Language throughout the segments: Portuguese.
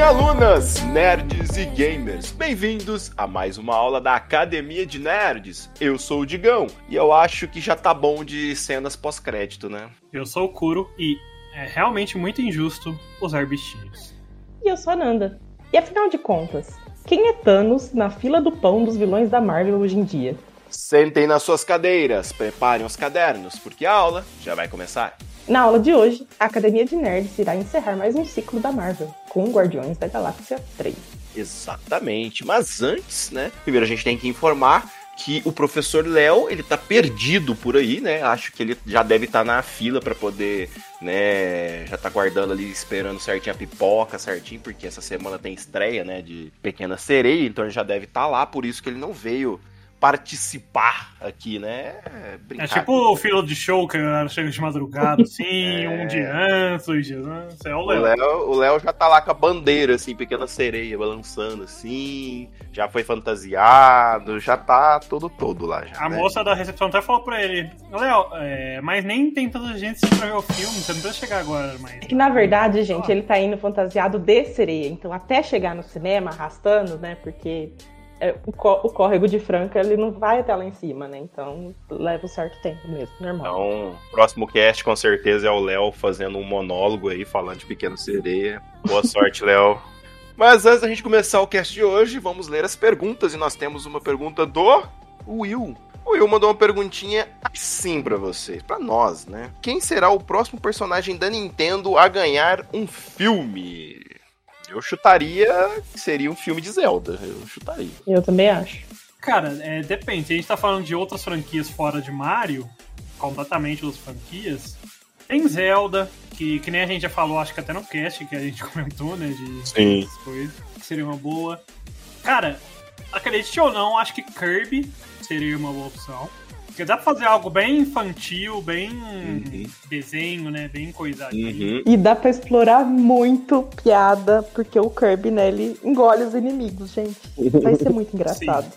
e alunas, nerds e gamers, bem-vindos a mais uma aula da Academia de Nerds. Eu sou o Digão e eu acho que já tá bom de cenas pós-crédito, né? Eu sou o Kuro e é realmente muito injusto usar bichinhos. E eu sou a Nanda. E afinal de contas, quem é Thanos na fila do pão dos vilões da Marvel hoje em dia? Sentem nas suas cadeiras, preparem os cadernos, porque a aula já vai começar. Na aula de hoje, a Academia de Nerds irá encerrar mais um ciclo da Marvel, com Guardiões da Galáxia 3. Exatamente, mas antes, né? Primeiro a gente tem que informar que o professor Léo, ele tá perdido por aí, né? Acho que ele já deve estar na fila para poder, né, já tá guardando ali esperando certinho a pipoca, certinho, porque essa semana tem estreia, né, de Pequena Sereia, então ele já deve estar lá, por isso que ele não veio participar aqui, né? É Brincadeira. tipo o fila de show que a galera chega de madrugada, assim, É. um dia antes, dois dias antes. É o O Léo. O Léo já tá lá com a bandeira, assim, pequena sereia, balançando assim, já foi fantasiado, já tá todo todo lá já. A né? moça da recepção até falou pra ele: Léo, é, mas nem tem tanta gente pra ver o filme, você não precisa chegar agora, mas. É que na verdade, gente, ele tá indo fantasiado de sereia. Então, até chegar no cinema, arrastando, né? Porque é, o, có- o córrego de Franca, ele não vai até lá em cima, né? Então, leva um certo tempo mesmo, normal. Então, próximo cast com certeza é o Léo fazendo um monólogo aí, falando de Pequena Sereia. Boa sorte, Léo. Mas antes da gente começar o cast de hoje, vamos ler as perguntas. E nós temos uma pergunta do Will. O Will mandou uma perguntinha assim pra vocês, pra nós, né? Quem será o próximo personagem da Nintendo a ganhar um filme? Eu chutaria que seria um filme de Zelda. Eu chutaria. Eu também acho. Cara, é, depende. Se a gente tá falando de outras franquias fora de Mario, completamente outras franquias, tem Zelda, que, que nem a gente já falou, acho que até no cast que a gente comentou, né? De Sim. essas coisas, que seria uma boa. Cara, acredite ou não, acho que Kirby seria uma boa opção. Porque dá pra fazer algo bem infantil, bem Uhum. desenho, né? Bem coisadinho. Uhum. E dá pra explorar muito piada, porque o Kirby, né, ele engole os inimigos, gente. Vai ser muito engraçado.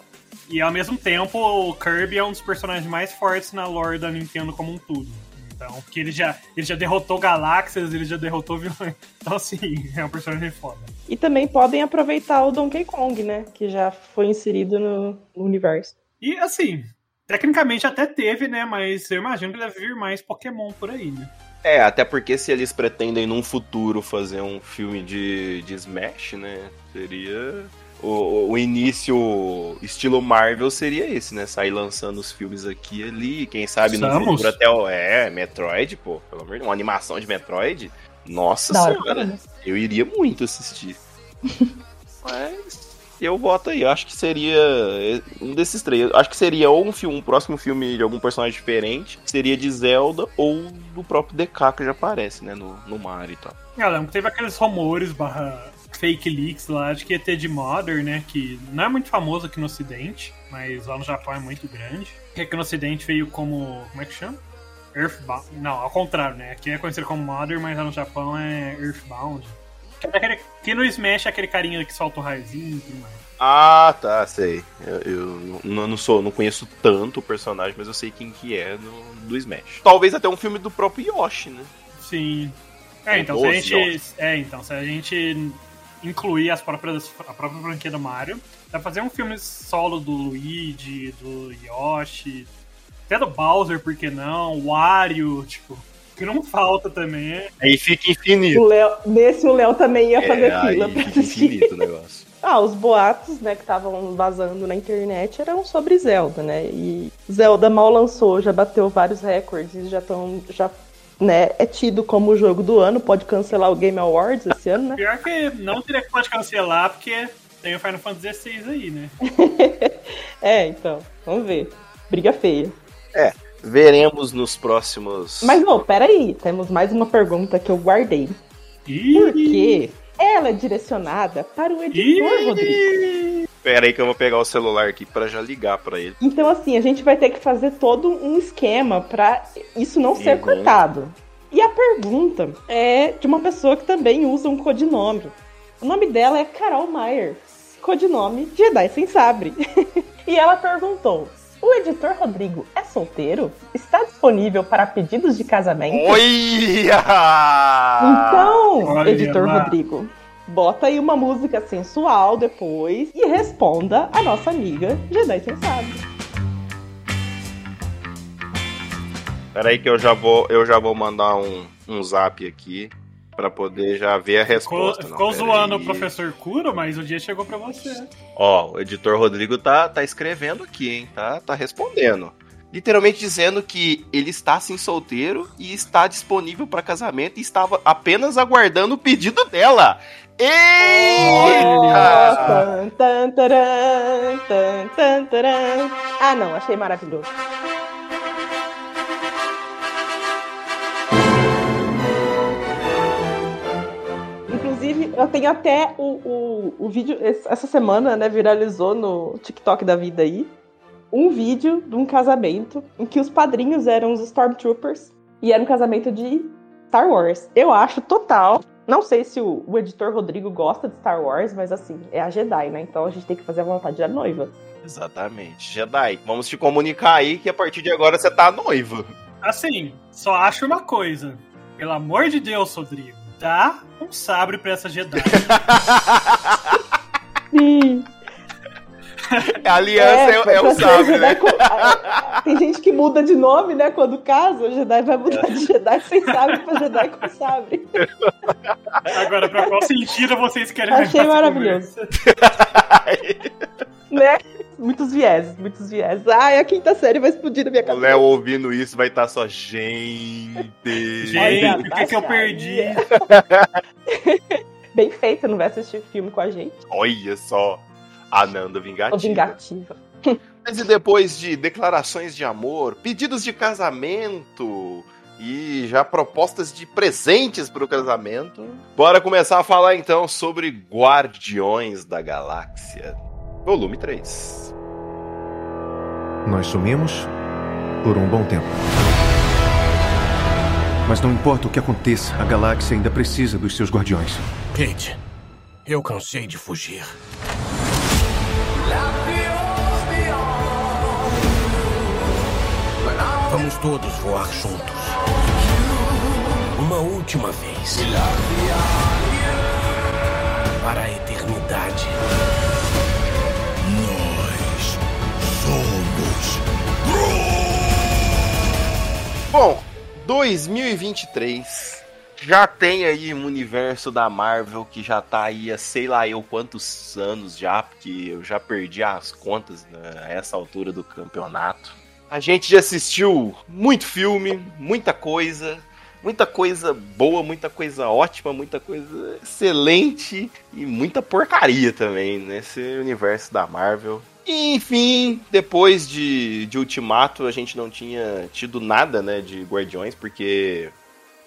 E ao mesmo tempo, o Kirby é um dos personagens mais fortes na lore da Nintendo como um todo. Então, porque ele já, ele já derrotou galáxias, ele já derrotou vilões. Então, assim, é um personagem foda. E também podem aproveitar o Donkey Kong, né, que já foi inserido no, no universo. E, assim, tecnicamente até teve, né? Mas eu imagino que deve vir mais Pokémon por aí, né? É, até porque se eles pretendem num futuro fazer um filme de, de Smash, né? Seria. O, o início estilo Marvel seria esse, né? Sair lançando os filmes aqui e ali. Quem sabe no Samus? futuro até o. É, Metroid, pô. Pelo amor de Deus, uma animação de Metroid. Nossa senhora. Eu iria muito assistir. Mas. Eu voto aí, eu acho que seria um desses três. Eu Acho que seria ou um filme, um próximo filme de algum personagem diferente, seria de Zelda ou do próprio DK que já aparece, né, no, no Mario e tal. Lembro que teve aqueles rumores barra fake leaks lá de que ia ter de Mother, né? Que não é muito famoso aqui no ocidente, mas lá no Japão é muito grande. Que aqui no ocidente veio como. como é que chama? Earthbound. Não, ao contrário, né? Aqui é conhecido como Mother, mas lá no Japão é Earthbound. Que, é aquele, que no Smash é aquele carinha que solta o raizinho e tudo mais. Ah, tá, sei. Eu, eu não, não sou, não conheço tanto o personagem, mas eu sei quem que é no, do Smash. Talvez até um filme do próprio Yoshi, né? Sim. É, então se a gente. É, então, se a gente incluir as próprias, a própria franquia do Mario, dá pra fazer um filme solo do Luigi, do Yoshi, até do Bowser, por que não? Wario, tipo. Que não falta também é. Aí fica infinito. O Léo, nesse o Léo também ia fazer é, fila aí pra fica assistir. infinito o negócio. Ah, os boatos, né, que estavam vazando na internet eram sobre Zelda, né? E Zelda mal lançou, já bateu vários recordes, já estão, já, né, é tido como o jogo do ano, pode cancelar o Game Awards esse ano, né? Pior que não teria que pode cancelar, porque tem o Final Fantasy XVI aí, né? É, então, vamos ver. Briga feia. Veremos nos próximos. Mas não, peraí, temos mais uma pergunta que eu guardei. Por quê? Ela é direcionada para o editor, Rodrigo. Ih! Pera aí que eu vou pegar o celular aqui pra já ligar pra ele. Então, assim, a gente vai ter que fazer todo um esquema pra isso não ser Uhum. cortado. E a pergunta é de uma pessoa que também usa um codinome. O nome dela é Carol Myers, codinome Jedi Sem Sabre. e ela perguntou: O editor Rodrigo é solteiro? Está disponível para pedidos de casamento? Olha! Então, Olha editor lá. Rodrigo, bota aí uma música sensual depois e responda a nossa amiga Jedi Sensado. Peraí que eu já vou, eu já vou mandar um, um zap aqui pra poder já ver a Ficou, resposta. Ficou peraí. zoando o professor Curo, mas o dia chegou pra você. Ó, o editor Rodrigo tá, tá escrevendo aqui, hein? Tá, tá respondendo. Literalmente dizendo que ele está sim solteiro e está disponível para casamento e estava apenas aguardando o pedido dela. Eita! Ah, não, achei maravilhoso. Eu tenho até o, o, o vídeo, essa semana, né, viralizou no TikTok da vida aí, um vídeo de um casamento em que os padrinhos eram os Stormtroopers e era um casamento de Star Wars. Eu acho total. Não sei se o, o editor Rodrigo gosta de Star Wars, mas assim, é a Jedi, né? Então a gente tem que fazer a vontade da noiva. Exatamente. Jedi, vamos te comunicar aí que a partir de agora você tá noiva. Assim, só acho uma coisa. Pelo amor de Deus, Rodrigo, dá um sabre pra essa Jedi. Sim. A aliança é, é pra o sabre, né? com- a- a- Tem gente que muda de nome, né? Quando casa, o Jedi vai mudar de Jedi sem sabre pra Jedi com sabre. Agora, pra qual sentido vocês querem Achei maravilhoso. Né? Muitos vieses, muitos vieses. Ai, a quinta série vai explodir na minha O cabeça. Léo ouvindo isso vai estar só, gente. Gente, o que, que eu perdi? Bem feita, não vai assistir filme com a gente. Olha só. A Nanda vingativa. vingativa. Mas e depois de declarações de amor, pedidos de casamento e já propostas de presentes para o casamento, bora começar a falar então sobre Guardiões da Galáxia, volume 3. Nós sumimos por um bom tempo. Mas não importa o que aconteça, a galáxia ainda precisa dos seus guardiões. Kate, eu cansei de fugir. Vamos todos voar juntos. Uma última vez. Para a eternidade. Somos. Bom, 2023 já tem aí um universo da Marvel que já tá aí há sei lá eu quantos anos já, porque eu já perdi as contas né, a essa altura do campeonato. A gente já assistiu muito filme, muita coisa, muita coisa boa, muita coisa ótima, muita coisa excelente e muita porcaria também nesse universo da Marvel. E, enfim, depois de, de Ultimato, a gente não tinha tido nada, né, de Guardiões, porque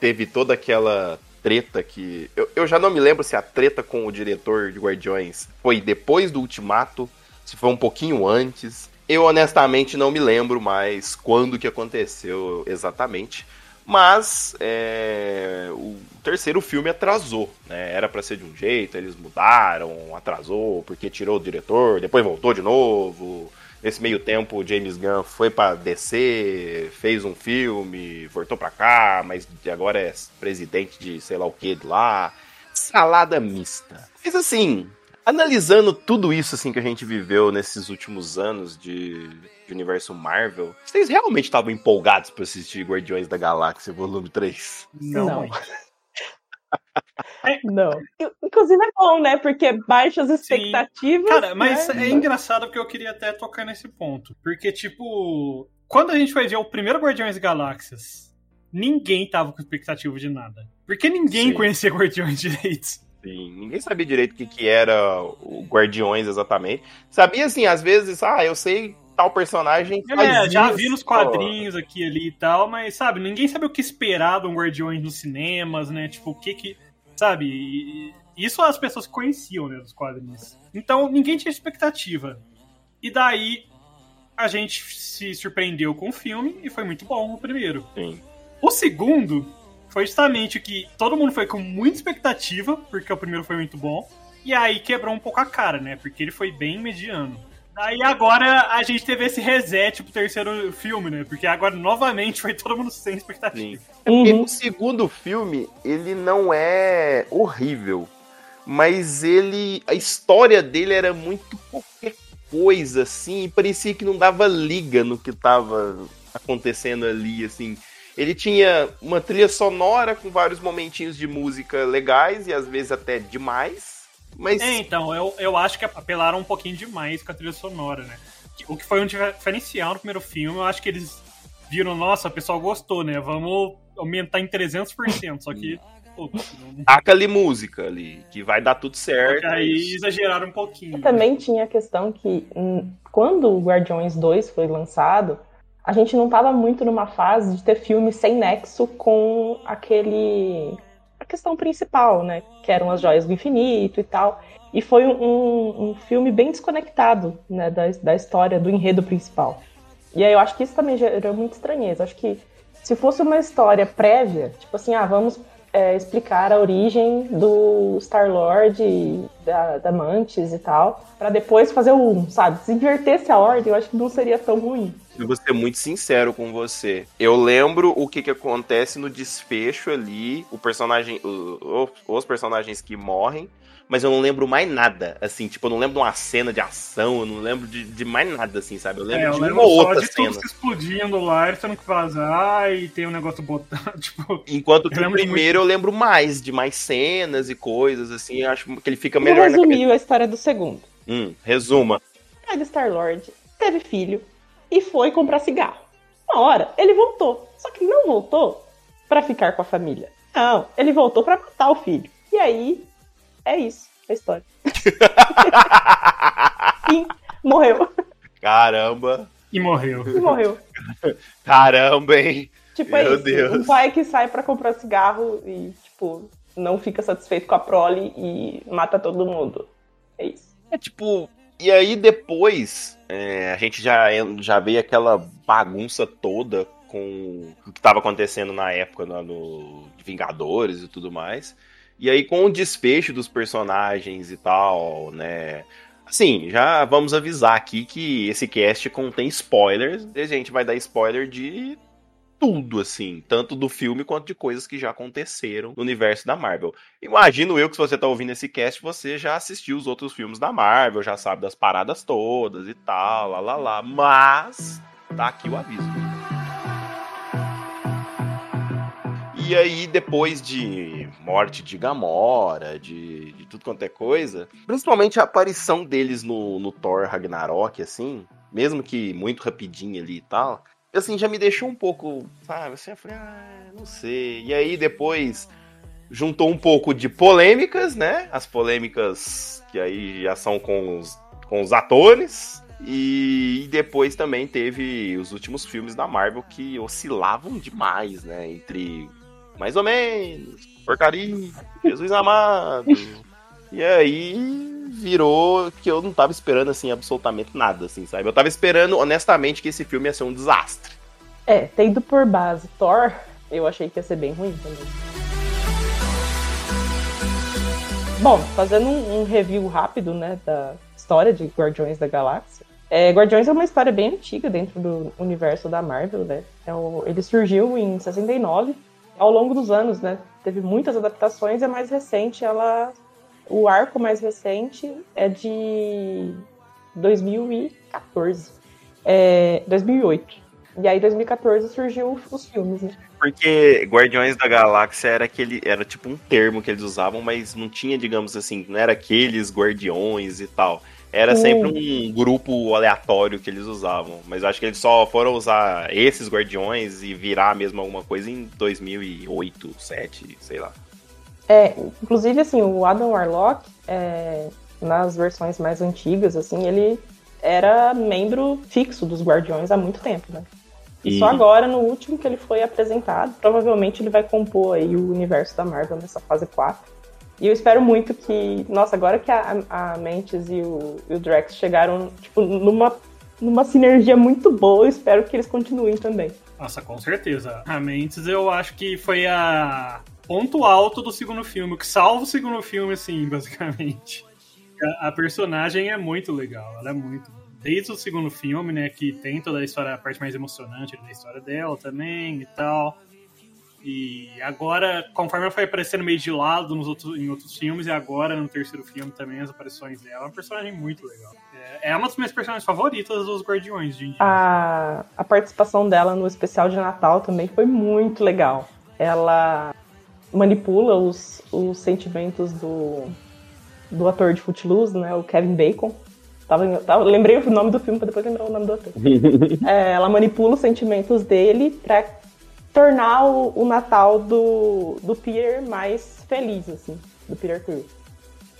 teve toda aquela treta que. Eu, eu já não me lembro se a treta com o diretor de Guardiões foi depois do Ultimato, se foi um pouquinho antes. Eu honestamente não me lembro mais quando que aconteceu exatamente. Mas é, o terceiro filme atrasou, né? Era pra ser de um jeito, eles mudaram, atrasou porque tirou o diretor, depois voltou de novo. Nesse meio tempo, o James Gunn foi pra DC, fez um filme, voltou pra cá, mas agora é presidente de sei lá o que de lá. Salada mista. Mas assim, analisando tudo isso assim que a gente viveu nesses últimos anos de, de universo Marvel, vocês realmente estavam empolgados pra assistir Guardiões da Galáxia Volume 3? Não. Não. Inclusive é bom, né? Porque baixa as expectativas. Cara, mas né? é engraçado porque eu queria até tocar nesse ponto. Porque, tipo, quando a gente foi ver o primeiro Guardiões Galáxias, ninguém tava com expectativa de nada. Porque ninguém Sim. conhecia Guardiões direito. Sim, ninguém sabia direito o que, que era o Guardiões exatamente. Sabia assim, às vezes, ah, eu sei tal personagem. faz É, já isso. vi nos quadrinhos aqui ali e tal, mas, sabe, ninguém sabe o que esperar de um Guardiões nos cinemas, né? Tipo, o que que. Sabe? E- Isso as pessoas que conheciam, né, dos quadrinhos. Então, ninguém tinha expectativa. E daí, a gente se surpreendeu com o filme e foi muito bom o primeiro. Sim. O segundo foi justamente o que todo mundo foi com muita expectativa, porque o primeiro foi muito bom. E aí quebrou um pouco a cara, né? Porque ele foi bem mediano. Aí agora a gente teve esse reset pro terceiro filme, né? Porque agora novamente foi todo mundo sem expectativa. É porque Uhum. o segundo filme, ele não é horrível, mas ele. A história dele era muito qualquer coisa, assim, e parecia que não dava liga no que tava acontecendo ali, assim. Ele tinha uma trilha sonora com vários momentinhos de música legais e às vezes até demais. Mas É, então, eu, eu acho que apelaram um pouquinho demais com a trilha sonora, né? O que foi um diferencial no primeiro filme, eu acho que eles viram, nossa, o pessoal gostou, né? Vamos aumentar em 300%, só que, taca ali música ali, que vai dar tudo certo. aí exageraram um pouquinho. Também tinha a questão que hum, quando o Guardiões 2 foi lançado, a gente não estava muito numa fase de ter filme sem nexo com aquele questão principal, né? Que eram as joias do infinito e tal. E foi um, um- filme bem desconectado né, da, da história, do enredo principal. E aí eu acho que isso também gerou muita estranheza. Acho que se fosse uma história prévia, tipo assim, ah, vamos é, explicar a origem do Star-Lord, da, da Mantis e tal, pra depois fazer o 1, sabe? Se invertesse a ordem, eu acho que não seria tão ruim. Eu vou ser muito sincero com você. Eu lembro o que, que acontece no desfecho ali, o personagem, o- os personagens que morrem, mas eu não lembro mais nada. Assim, tipo, eu não lembro de uma cena de ação, eu não lembro de, de mais nada, assim, sabe? Eu lembro É, eu de lembro uma só outra de cena. tudo se explodindo lá, eles tendo que vazar e tem um negócio botando, tipo... Enquanto que Eu o primeiro eu lembro mais, de mais cenas e coisas, assim, eu acho que ele fica melhor na resumir a história do segundo. Hum, resuma. O pai do Star-Lord teve filho e foi comprar cigarro. Uma hora, ele voltou. Só que ele não voltou pra ficar com a família. Não, ele voltou pra matar o filho. E aí, é isso, a história. Fim, morreu. Caramba, E morreu. E morreu. caramba, hein? Tipo, é Meu isso. Deus. Um pai que sai pra comprar cigarro e, tipo, não fica satisfeito com a prole e mata todo mundo. É isso. É tipo, e aí depois é, a gente já, já veio aquela bagunça toda com o que estava acontecendo na época né, no de Vingadores e tudo mais. E aí com o desfecho dos personagens e tal, né? Assim, já vamos avisar aqui que esse cast contém spoilers. E a gente vai dar spoiler de tudo, assim, tanto do filme quanto de coisas que já aconteceram no universo da Marvel. Imagino eu que se você tá ouvindo esse cast, você já assistiu os outros filmes da Marvel, já sabe das paradas todas e tal, lá lá lá. Mas tá aqui o aviso. E aí, depois de morte de Gamora, de, de tudo quanto é coisa, principalmente a aparição deles no, no Thor Ragnarok, assim, mesmo que muito rapidinho ali e tal, assim, já me deixou um pouco, sabe, assim, eu falei, ah, não sei. E aí, depois, juntou um pouco de polêmicas, né? As polêmicas que aí já são com os, com os atores. E, e depois também teve os últimos filmes da Marvel que oscilavam demais, né? Entre mais ou menos, porcaria, Jesus amado. E aí virou que eu não tava esperando, assim, absolutamente nada, assim, sabe? Eu tava esperando, honestamente, que esse filme ia ser um desastre. É, tendo por base Thor, eu achei que ia ser bem ruim também. Bom, fazendo um, um review rápido, né, da história de Guardiões da Galáxia. É, Guardiões é uma história bem antiga dentro do universo da Marvel, né? É o- ele surgiu em 69. Ao longo dos anos, né, teve muitas adaptações. A mais recente, ela, o arco mais recente é de 2014, é, 2008. E aí, em 2014, surgiu os filmes, né? Porque Guardiões da Galáxia era aquele. Era tipo um termo que eles usavam, mas não tinha, digamos assim, não era aqueles guardiões e tal. Era Hum. sempre um grupo aleatório que eles usavam. Mas eu acho que eles só foram usar esses guardiões e virar mesmo alguma coisa em 2008, 2007, sei lá. É, inclusive, assim, o Adam Warlock, é, nas versões mais antigas, assim, ele era membro fixo dos Guardiões há muito tempo, né? E só agora, no último que ele foi apresentado, provavelmente ele vai compor aí o universo da Marvel nessa fase 4. E eu espero muito que, nossa, agora que a, a Mantis e o, e o Drax chegaram, tipo, numa, numa sinergia muito boa, eu espero que eles continuem também. Nossa, com certeza. A Mantis eu acho que foi a ponto alto do segundo filme, o que salva o segundo filme, assim, basicamente. A, a personagem é muito legal, ela é muito. desde o segundo filme, né? Que tem toda a história, a parte mais emocionante da história dela também e tal. E agora, conforme ela foi aparecendo meio de lado nos outros, em outros filmes, e agora no terceiro filme também as aparições dela, é uma personagem muito legal. É, é uma das minhas personagens favoritas dos Guardiões de Indiana. A, a participação dela no especial de Natal também foi muito legal. Ela manipula os, os sentimentos do, do ator de Footloose, né, o Kevin Bacon. Tava, tava, lembrei o nome do filme pra depois lembrar o nome do ator. É, ela manipula os sentimentos dele pra tornar o, o Natal do, do Peter mais feliz, assim, do Peter Quill.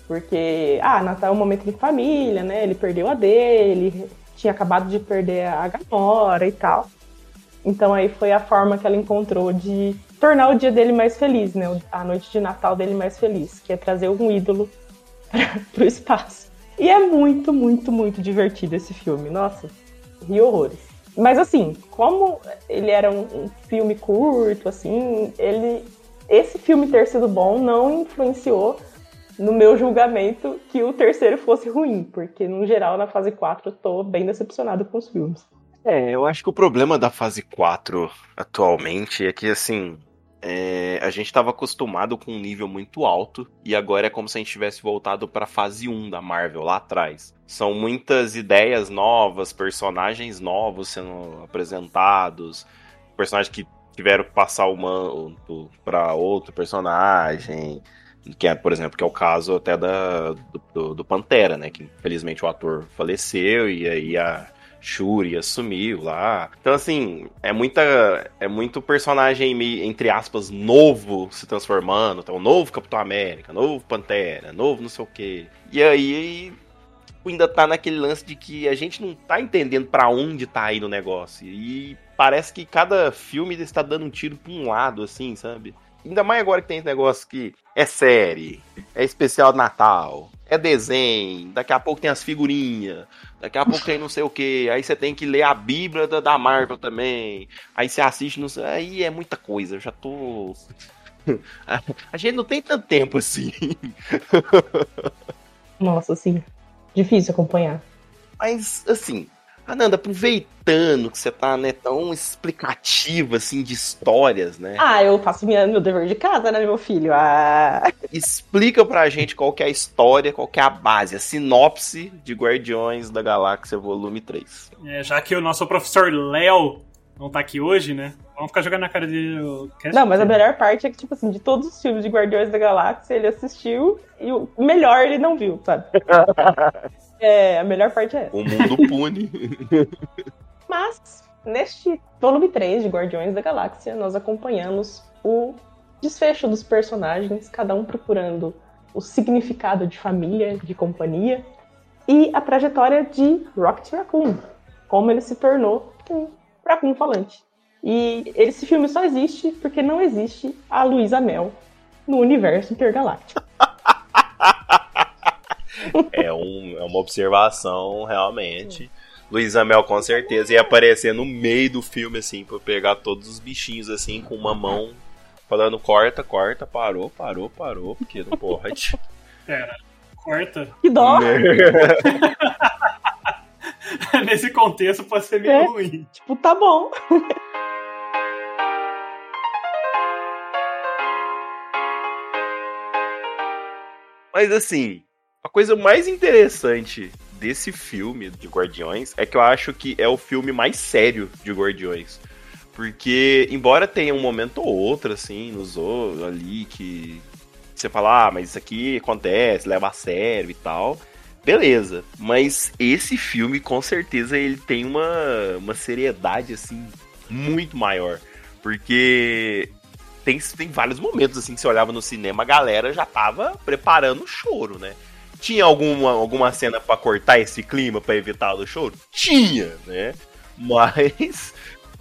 Porque, ah, Natal é um momento de família, né? Ele perdeu a dele, tinha acabado de perder a Gamora e tal. Então aí foi a forma que ela encontrou de tornar o dia dele mais feliz, né? A noite de Natal dele mais feliz, que é trazer um ídolo pro espaço. E é muito, muito, muito divertido esse filme. Nossa, ri horrores. Mas assim, como ele era um, um, filme curto, assim, ele. Esse filme ter sido bom não influenciou no meu julgamento que o terceiro fosse ruim, porque no geral na fase 4 eu tô bem decepcionado com os filmes. É, eu acho que o problema da fase 4 atualmente é que assim, é, a gente estava acostumado com um nível muito alto e agora é como se a gente tivesse voltado para fase 1 da Marvel lá atrás. São muitas ideias novas, personagens novos sendo apresentados, personagens que tiveram que passar o manto para outro personagem, que é, por exemplo, que é o caso até da, do, do Pantera, né? Que infelizmente o ator faleceu e aí a Shuri assumiu lá. Então, assim, é muita. É muito personagem, entre aspas, novo se transformando. Então, novo Capitão América, novo Pantera, novo não sei o quê. E aí ainda tá naquele lance de que a gente não tá entendendo para onde tá aí no negócio. E parece que cada filme está dando um tiro pra um lado, assim, sabe? Ainda mais agora que tem esse negócio que é série, é especial de Natal, é desenho, daqui a pouco tem as figurinhas, daqui a pouco tem não sei o que, aí você tem que ler a Bíblia da, da Marvel também, aí você assiste, não sei, aí é muita coisa, eu já tô. a gente não tem tanto tempo assim. Nossa, sim. Difícil acompanhar. Mas, assim, Ananda, aproveitando que você tá, né, tão explicativa, assim, de histórias, né? Ah, eu faço minha, meu dever de casa, né, meu filho? Ah. Explica pra gente qual que é a história, qual que é a base, a sinopse de Guardiões da Galáxia Volume 3. É, já que o nosso professor Léo não tá aqui hoje, né? Vamos ficar jogando na cara dele. Não, mas a melhor parte é que, tipo assim, de todos os filmes de Guardiões da Galáxia, ele assistiu e o melhor ele não viu, sabe? É, a melhor parte é essa. O mundo pune. Mas, neste volume 3 de Guardiões da Galáxia, nós acompanhamos o desfecho dos personagens, cada um procurando o significado de família, de companhia, e a trajetória de Rocket Raccoon, como ele se tornou um Raccoon falante. E esse filme só existe porque não existe a Luísa Mel no universo intergaláctico. É, um, é uma observação, realmente. Luísa Mel com certeza ia aparecer no meio do filme, assim, pra pegar todos os bichinhos, assim, com uma mão, falando corta, corta, parou, parou, parou, porque não pode. Pera, corta? Que dó! Nesse contexto pode ser meio é, ruim. Tipo, tá bom. Mas assim, a coisa mais interessante desse filme de Guardiões é que eu acho que é o filme mais sério de Guardiões. Porque, embora tenha um momento ou outro, assim, nos ali, que você fala, ah, mas isso aqui acontece, leva a sério e tal. Beleza. Mas esse filme, com certeza, ele tem uma, uma seriedade, assim, muito maior. Porque tem, tem vários momentos, assim, que você olhava no cinema, a galera já tava preparando o choro, né? Tinha alguma, alguma cena para cortar esse clima, para evitar o choro? Tinha, né? Mas.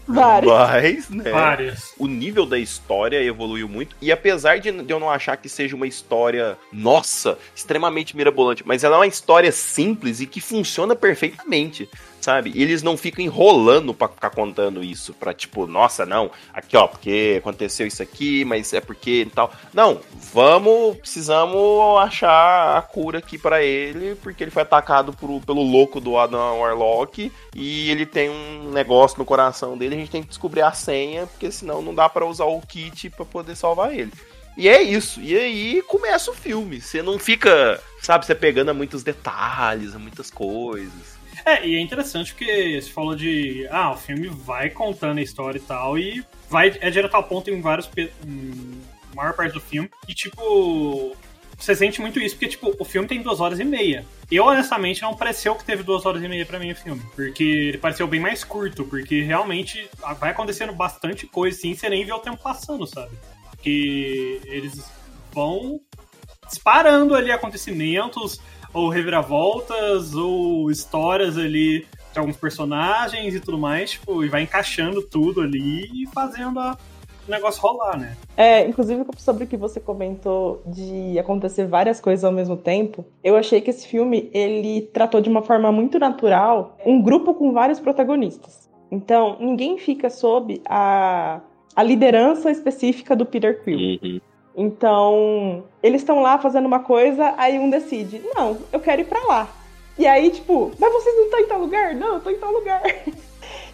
Várias. Mas, né? Várias. O nível da história evoluiu muito. E apesar de, de eu não achar que seja uma história, nossa, extremamente mirabolante, mas ela é uma história simples e que funciona perfeitamente. Sabe? E eles não ficam enrolando pra ficar contando isso, pra tipo, nossa, não, aqui ó, porque aconteceu isso aqui, mas é porque e tal. Não, vamos, precisamos achar a cura aqui pra ele, porque ele foi atacado por, pelo louco do Adam Warlock e ele tem um negócio no coração dele, a gente tem que descobrir a senha, porque senão não dá pra usar o kit pra poder salvar ele. E é isso. E aí começa o filme. Você não fica, sabe, você pegando a muitos detalhes, a muitas coisas. É, e é interessante porque você falou de. Ah, o filme vai contando a história e tal, e vai, é direto ao ponto em vários. Em maior parte do filme. E tipo. Você sente muito isso, porque, tipo, o filme tem duas horas e meia. Eu, honestamente, não pareceu que teve duas horas e meia pra mim o filme. Porque ele pareceu bem mais curto, porque realmente vai acontecendo bastante coisa, assim, você nem vê o tempo passando, sabe? Porque eles vão disparando ali acontecimentos, ou reviravoltas, ou histórias ali de alguns personagens e tudo mais, tipo, e vai encaixando tudo ali e fazendo a- o negócio rolar, né? É, inclusive sobre o que você comentou de acontecer várias coisas ao mesmo tempo, eu achei que esse filme ele tratou de uma forma muito natural um grupo com vários protagonistas. Então, ninguém fica sob a, a liderança específica do Peter Quill. Então, eles estão lá fazendo uma coisa, aí um decide, não, eu quero ir pra lá. E aí, tipo, mas vocês não estão em tal lugar? Não, eu tô em tal lugar.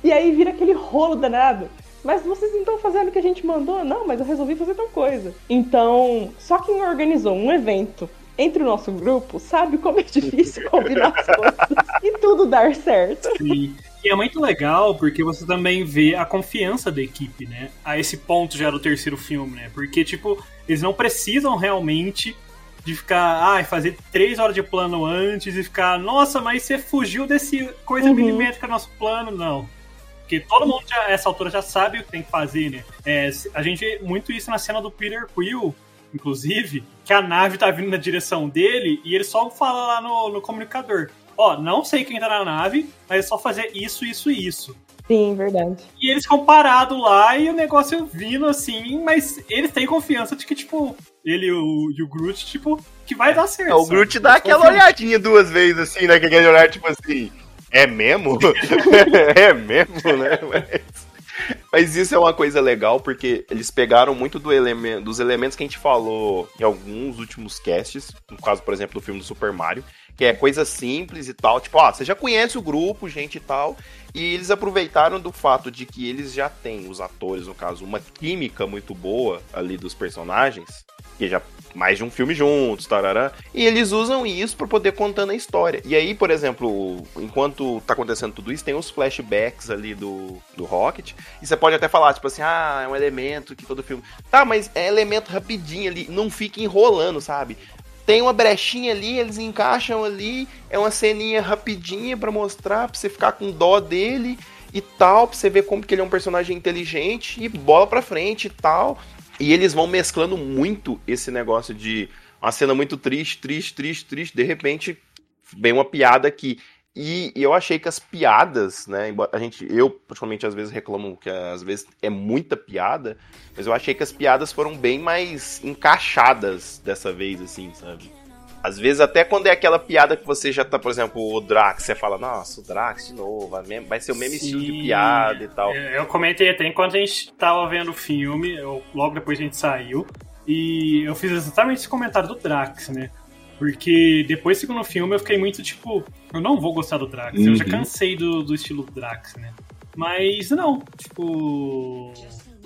E aí vira aquele rolo danado. Mas vocês não estão fazendo o que a gente mandou? Não, mas eu resolvi fazer tal coisa. Então, só quem organizou um evento entre o nosso grupo sabe como é difícil combinar as coisas e tudo dar certo. E, e é muito legal porque você também vê a confiança da equipe, né? A esse ponto já do terceiro filme, né? Porque, tipo, eles não precisam realmente de ficar, ah, fazer três horas de plano antes e ficar, nossa, mas você fugiu desse coisa Uhum. milimétrica do nosso plano, não. Porque todo mundo já, essa altura já sabe o que tem que fazer, né? É, a gente vê muito isso na cena do Peter Quill, inclusive, que a nave tá vindo na direção dele e ele só fala lá no, no comunicador. Ó, não sei quem tá na nave, mas é só fazer isso, isso e isso. Sim, verdade. E eles ficam parados lá e o negócio vindo assim, mas eles têm confiança de que, tipo, ele e o, e o Groot, tipo, que vai dar certo. É, o? Groot dá aquela confiam. olhadinha duas vezes, assim, né? Que aquele olhar, tipo assim, é mesmo? é mesmo, né? Mas, mas isso é uma coisa legal, porque eles pegaram muito do elemen- dos elementos que a gente falou em alguns últimos casts, no caso, por exemplo, do filme do Super Mario, que é coisa simples e tal, tipo, ó, você já conhece o grupo, gente e tal, e eles aproveitaram do fato de que eles já têm, os atores, no caso, uma química muito boa ali dos personagens, que já mais de um filme juntos, tarará, e eles usam isso pra poder contando a história. E aí, por exemplo, enquanto tá acontecendo tudo isso, tem os flashbacks ali do, do Rocket, e você pode até falar, tipo assim, ah, é um elemento que todo filme... Tá, mas é elemento rapidinho ali, não fica enrolando, sabe? Tem uma brechinha ali, eles encaixam ali, é uma ceninha rapidinha pra mostrar, pra você ficar com dó dele e tal, pra você ver como que ele é um personagem inteligente e bola pra frente e tal. E eles vão mesclando muito esse negócio de uma cena muito triste, triste, triste, triste, de repente vem uma piada aqui. E, e eu achei que as piadas, né, a gente, eu particularmente às vezes reclamo que às vezes é muita piada, mas eu achei que as piadas foram bem mais encaixadas dessa vez, assim, sabe? Às vezes, até quando é aquela piada que você já tá, por exemplo, o Drax, você fala, nossa, o Drax de novo, vai ser o mesmo estilo de Sim. piada e tal. É, Eu comentei até enquanto a gente tava vendo o filme, eu- logo depois a gente saiu, e eu fiz exatamente esse comentário do Drax, né? Porque depois do segundo filme eu fiquei muito tipo, eu não vou gostar do Drax, eu já Uhum. cansei do, do estilo Drax, né? Mas não, tipo.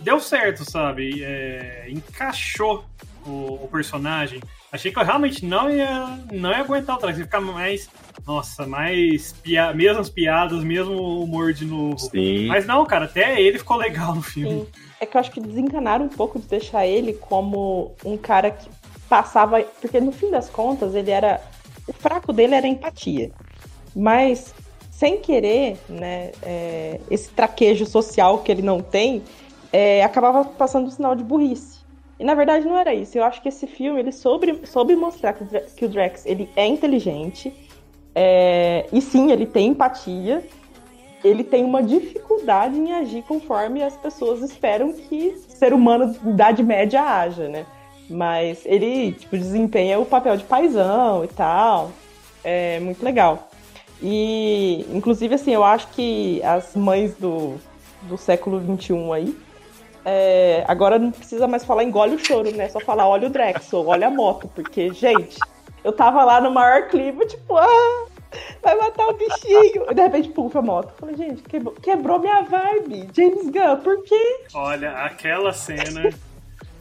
Deu certo, sabe? É, encaixou o, o personagem. Achei que eu realmente não ia, não ia aguentar o Drax, ia ficar mais. Nossa, mais pia mesmas piadas, mesmo humor de novo. Sim. Mas não, cara, até ele ficou legal no filme. Sim. É que eu acho que desencanaram um pouco de deixar ele como um cara que passava. Porque no fim das contas, ele era. O fraco dele era empatia. Mas, sem querer, né, é, esse traquejo social que ele não tem, é, acabava passando um sinal de burrice. E na verdade não era isso. Eu acho que esse filme ele soube, soube mostrar que o, Dra- que o ele é inteligente. é, e sim, ele tem empatia ele tem uma dificuldade em agir conforme as pessoas esperam que ser humano de idade média haja, né? Mas ele, tipo, desempenha o papel de paizão e tal. É muito legal. E, inclusive, assim, eu acho que as mães do, do século XXI aí, é, agora não precisa mais falar engole o choro, né? Só falar olha o Drexel, olha a moto, porque, gente, eu tava lá no maior clima, tipo, ah, vai matar o bichinho. E de repente, puf, a moto. Falei, gente, quebrou, quebrou minha vibe. James Gunn, por quê? Olha, aquela cena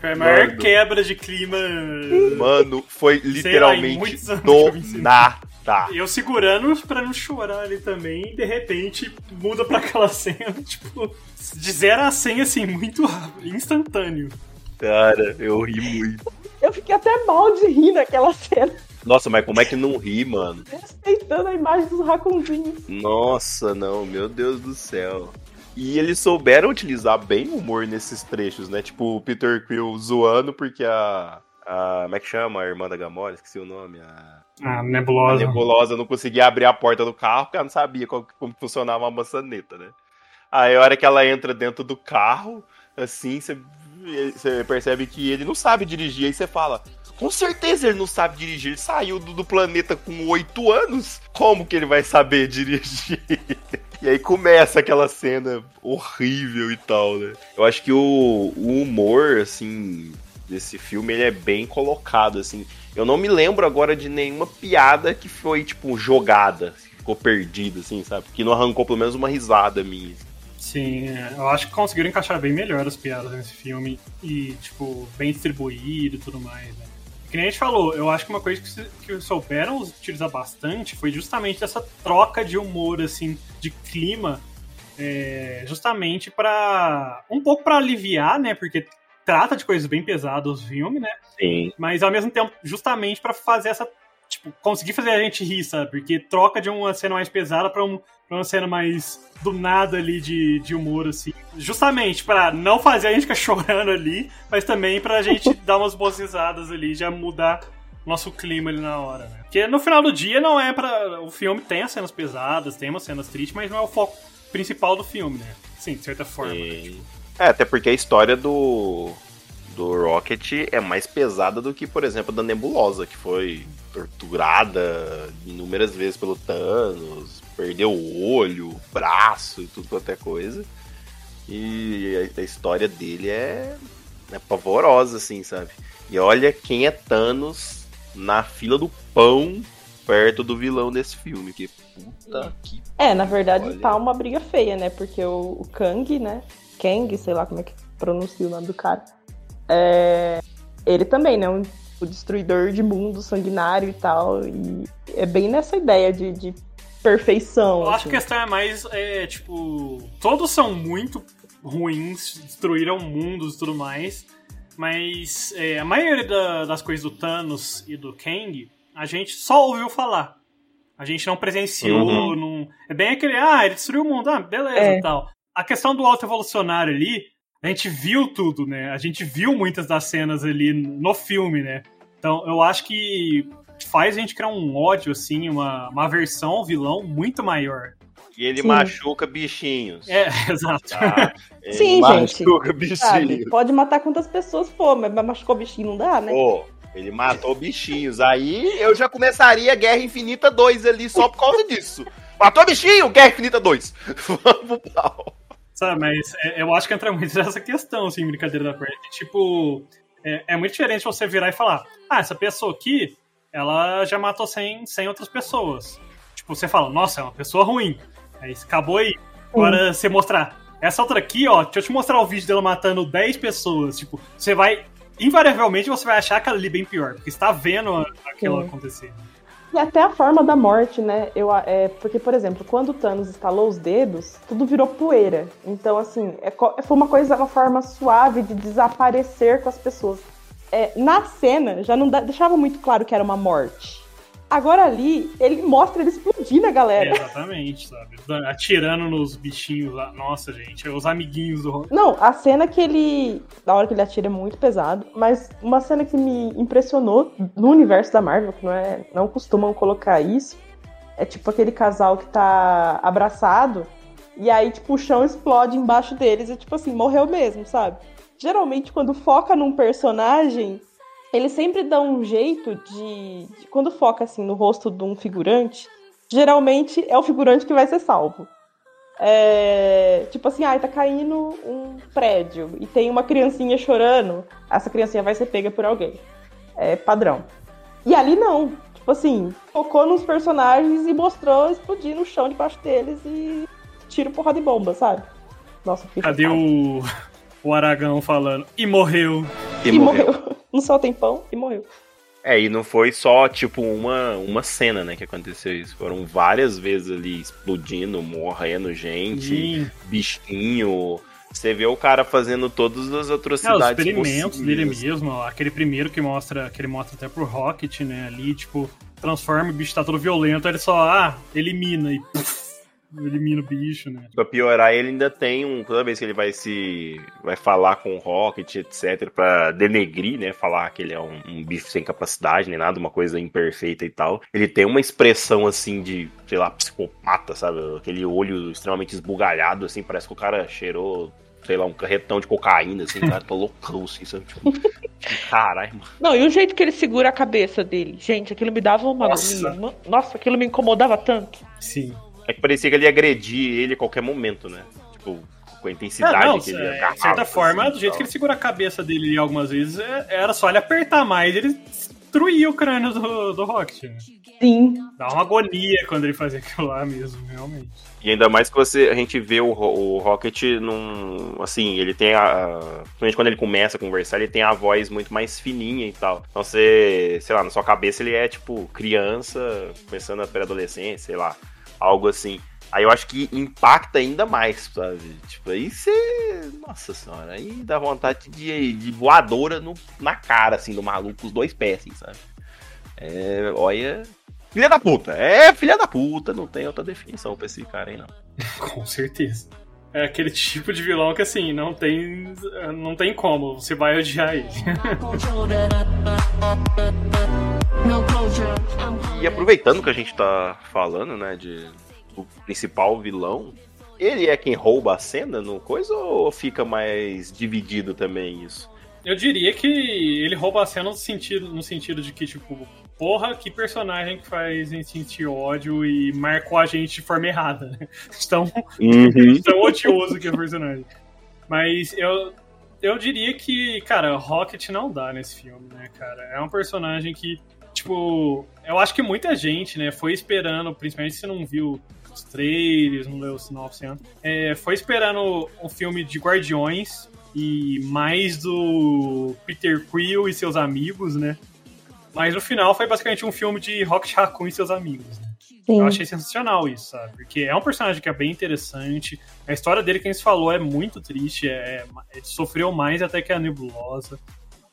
foi a maior Mano. quebra de clima. Mano, foi lá, literalmente que do nada. Eu segurando pra não chorar ali também, e de repente muda pra aquela cena, tipo, de 0 a 100, assim, muito rápido, instantâneo. Cara, eu ri muito. Eu fiquei até mal de rir naquela cena, Nossa, mas como é que não ri, mano? respeitando a imagem dos racunzinhos. Nossa, não, meu Deus do céu. E eles souberam utilizar bem o humor nesses trechos, né? Tipo, o Peter Quill zoando porque a. a como é que chama? A irmã da Gamora? Esqueci o nome. A, a nebulosa. Nebulosa não conseguia abrir a porta do carro porque ela não sabia qual- como funcionava a maçaneta, né? Aí a hora que ela entra dentro do carro, assim, você percebe que ele não sabe dirigir. Aí você fala, com certeza ele não sabe dirigir. Ele saiu do, do planeta com oito anos. Como que ele vai saber dirigir? E aí começa aquela cena horrível e tal, né? Eu acho que o, o humor, assim, desse filme, ele é bem colocado, assim. Eu não me lembro agora de nenhuma piada que foi, tipo, jogada, que ficou perdida, assim, sabe? Que não arrancou pelo menos uma risada minha. Sim, é, eu acho que conseguiram encaixar bem melhor as piadas nesse filme e, tipo, bem distribuído e tudo mais, né? Que nem a gente falou, eu acho que uma coisa que, se- que souberam utilizar bastante foi justamente essa troca de humor, assim, de clima, é, justamente pra. um pouco pra aliviar, né? Porque trata de coisas bem pesadas o filme, né? Sim. mas ao mesmo tempo, justamente pra fazer essa. Tipo, conseguir fazer a gente rir, sabe? Porque troca de uma cena mais pesada pra, um, pra uma cena mais do nada ali de, de humor, assim. Justamente pra não fazer a gente ficar chorando ali, mas também pra gente dar umas boas risadas ali e já mudar nosso clima ali na hora, né? Porque no final do dia não é pra. O filme tem as cenas pesadas, tem umas cenas tristes, mas não é o foco principal do filme, né? Sim, de certa forma. Sim. É, até porque a história do, do Rocket é mais pesada do que, por exemplo, da Nebulosa, que foi torturada inúmeras vezes pelo Thanos, perdeu o olho, braço e tudo quanto é coisa. E a, a história dele é, é pavorosa, assim, sabe? E olha quem é Thanos na fila do pão perto do vilão desse filme. Que puta que É, na verdade Olha. tá uma briga feia, né? Porque o, o Kang, né? Kang, sei lá como é que pronuncia o nome do cara. É, ele também, né? Um, o destruidor de mundo sanguinário e tal. E é bem nessa ideia de, de perfeição. Eu acho que a assim. questão é mais, é, tipo, todos são muito ruins, destruíram mundos e tudo mais, mas é, a maioria da- das coisas do Thanos e do Kang, a gente só ouviu falar. A gente não presenciou, Uhum. não... é bem aquele, ah, ele destruiu o mundo, ah, beleza É. e tal. A questão do alto evolucionário ali, a gente viu tudo, né? A gente viu muitas das cenas ali no filme, né? Então, eu acho que faz a gente criar um ódio, assim, uma, uma aversão ao vilão muito maior. E ele Sim. machuca bichinhos. É, exato. Tá? Ele Sim, machuca Sabe? bichinhos. Pode matar quantas pessoas for, mas machucou bichinho não dá, né? Pô, ele matou bichinhos. Aí eu já começaria Guerra Infinita 2 ali só por causa disso. Matou bichinho, Guerra Infinita 2. Vamos pau. Sabe, mas é- eu acho que entra muito nessa questão, assim, brincadeira da parte. Tipo, é, é muito diferente você virar e falar: ah, essa pessoa aqui, ela já matou 100, 100 outras pessoas. Tipo, você fala: nossa, é uma pessoa ruim. Aí acabou aí. Agora você mostrar. Essa outra aqui, ó, deixa eu te mostrar o vídeo dela matando 10 pessoas. Tipo, você vai. Invariavelmente você vai achar aquela ali bem pior, porque você tá vendo aquilo Sim. acontecer. E até a forma da morte, né? Eu, é, porque, por exemplo, quando o Thanos estalou os dedos, tudo virou poeira. Então, assim, é, co- foi uma coisa, uma forma suave de desaparecer com as pessoas. É, na cena, já não da- deixava muito claro que era uma morte. Agora ali, ele mostra ele explodindo a É, galera. exatamente, sabe? Atirando nos bichinhos lá. Nossa, gente, os amiguinhos do Rock. Não, a cena que ele. Da hora que ele atira é muito pesado, mas uma cena que me impressionou no universo da Marvel, que não, é, não costumam colocar isso, é tipo aquele casal que tá abraçado e aí, tipo, o chão explode embaixo deles e, tipo assim, morreu mesmo, sabe? Geralmente, quando foca num personagem, ele sempre dá um jeito de. de- quando foca assim no rosto de um figurante, geralmente é o figurante que vai ser salvo. É, tipo assim, ah, tá caindo um prédio e tem uma criancinha chorando, essa criancinha vai ser pega por alguém. É padrão. E ali não. Tipo assim, focou nos personagens e mostrou explodir no chão debaixo deles e tiro porrada de bomba, sabe? Nossa, fica Cadê o, o Aragão falando? E morreu. E, E morreu. morreu. No sol tempão e morreu. É, e não foi só, tipo, uma, uma cena, né, que aconteceu isso. Foram várias vezes ali explodindo, morrendo gente, Sim. bichinho. Você vê o cara fazendo todas as É, atrocidades os experimentos possíveis. dele mesmo, ó, aquele primeiro que mostra, que ele mostra até pro Rocket, né, ali, tipo, transforma o bicho tá todo violento, aí ele só, ah, elimina e puf, elimina o bicho, né. Pra piorar, ele ainda tem um. Toda vez que ele vai se. vai falar com o Rocket, etc., pra denegrir, né? Falar que ele é um, um bicho sem capacidade, nem nada, uma coisa imperfeita e tal. Ele tem uma expressão assim de, sei lá, psicopata, sabe? Aquele olho extremamente esbugalhado, assim, parece que o cara cheirou. Sei lá, um carretão de cocaína, assim, cara tá loucão, assim, sabe? Tipo, caralho, mano. Não, e o jeito que ele segura a cabeça dele, gente, aquilo me dava uma Nossa. agonia. Ma- Nossa, aquilo me incomodava tanto. Sim. É que parecia que ele ia agredir ele a qualquer momento, né? Tipo, com a intensidade Ah, não, que ele é, agarrava, de certa forma, assim, do jeito tal. que ele segura a cabeça dele ali algumas vezes, é- era só ele apertar mais, ele destruía o crânio do, do Rocket, né. Sim. Dá uma agonia quando ele fazia aquilo lá mesmo, realmente. E ainda mais que você, a gente vê o, o Rocket num. Assim, ele tem a. Principalmente quando ele começa a conversar, ele tem a voz muito mais fininha e tal. Então você, sei lá, na sua cabeça ele é tipo criança, começando a pré-adolescência, sei lá, algo assim. Aí eu acho que impacta ainda mais, sabe? Tipo, aí você. Nossa senhora, aí dá vontade de, de voadora no, na cara, assim, do maluco, com os dois pés, assim, sabe? É, olha. Filha da puta, é filha da puta, não tem outra definição pra esse cara aí, não. Com certeza. É aquele tipo de vilão que assim, não tem. não tem como, você vai odiar ele. E aproveitando que a gente tá falando, né, de o principal vilão, ele é quem rouba a cena no coisa ou fica mais dividido também isso? Eu diria que ele rouba a cena no sentido, no sentido de que, tipo, porra, que personagem que faz a gente sentir ódio e marcou a gente de forma errada, né? Tão, tão odioso que é o personagem. Mas eu, eu diria que, cara, Rocket não dá nesse filme, né, cara? É um personagem que, tipo, eu acho que muita gente, né, foi esperando, principalmente se não viu os trailers, não leu o sinopse antes, é, foi esperando um filme de Guardiões e mais do Peter Quill e seus amigos, né? Mas no final foi basicamente um filme de Rocket Raccoon e seus amigos. Né? Eu achei sensacional isso, sabe? Porque é um personagem que é bem interessante. A história dele, quem se falou, é muito triste. É, ele sofreu mais até que a Nebulosa.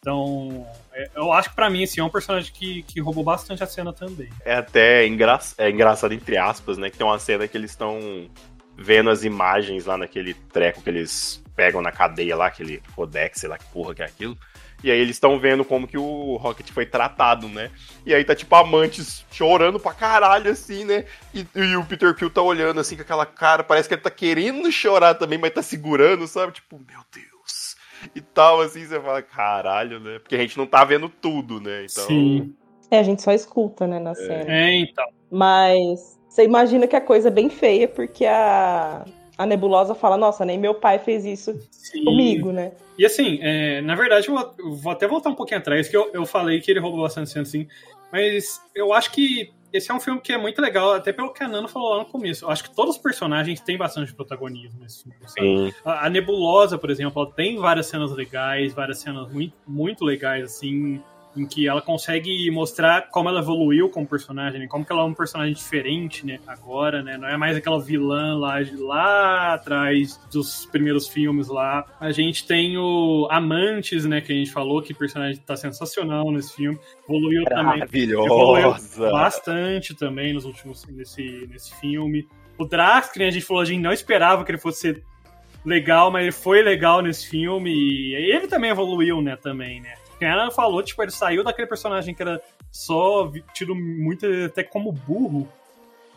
Então, é- eu acho que pra mim, assim, é um personagem que, que roubou bastante a cena também. É até engra... é engraçado, entre aspas, né, que tem uma cena que eles estão vendo as imagens lá naquele treco que eles pegam na cadeia lá, aquele codex, sei lá que porra que é aquilo. E aí eles estão vendo como que o Rocket foi tratado, né? E aí tá tipo a Mantis chorando pra caralho, assim, né? E, e o Peter Quill tá olhando assim com aquela cara, parece que ele tá querendo chorar também, mas tá segurando, sabe? Tipo, meu Deus. E tal, assim, você fala, caralho, né? Porque a gente não tá vendo tudo, né? Então. Sim. É, a gente só escuta, né, na cena. É, então. Mas você imagina que a coisa é bem feia, porque a, a nebulosa fala, nossa, nem meu pai fez isso Sim. comigo, né? E assim, é, na verdade, eu vou, até voltar um pouquinho atrás, que eu, eu falei que ele roubou bastante assim, mas eu acho que esse é um filme que é muito legal, até pelo que a Nana falou lá no começo. Eu acho que todos os personagens têm bastante protagonismo nesse filme. A, a Nebulosa, por exemplo, ela tem várias cenas legais, várias cenas muito, muito legais, assim, em que ela consegue mostrar como ela evoluiu como personagem, né? como que ela é um personagem diferente, né, agora, né, não é mais aquela vilã lá, de lá atrás dos primeiros filmes lá. A gente tem o Amantes, né, que a gente falou, que personagem tá sensacional nesse filme, evoluiu também evoluiu Maravilhosa. bastante também nos últimos nesse, nesse filme. O Drax, nem a gente falou, a gente não esperava que ele fosse ser legal, mas ele foi legal nesse filme e ele também evoluiu, né, também, né. Que a Ana falou, tipo, ele saiu daquele personagem que era só tido muito até como burro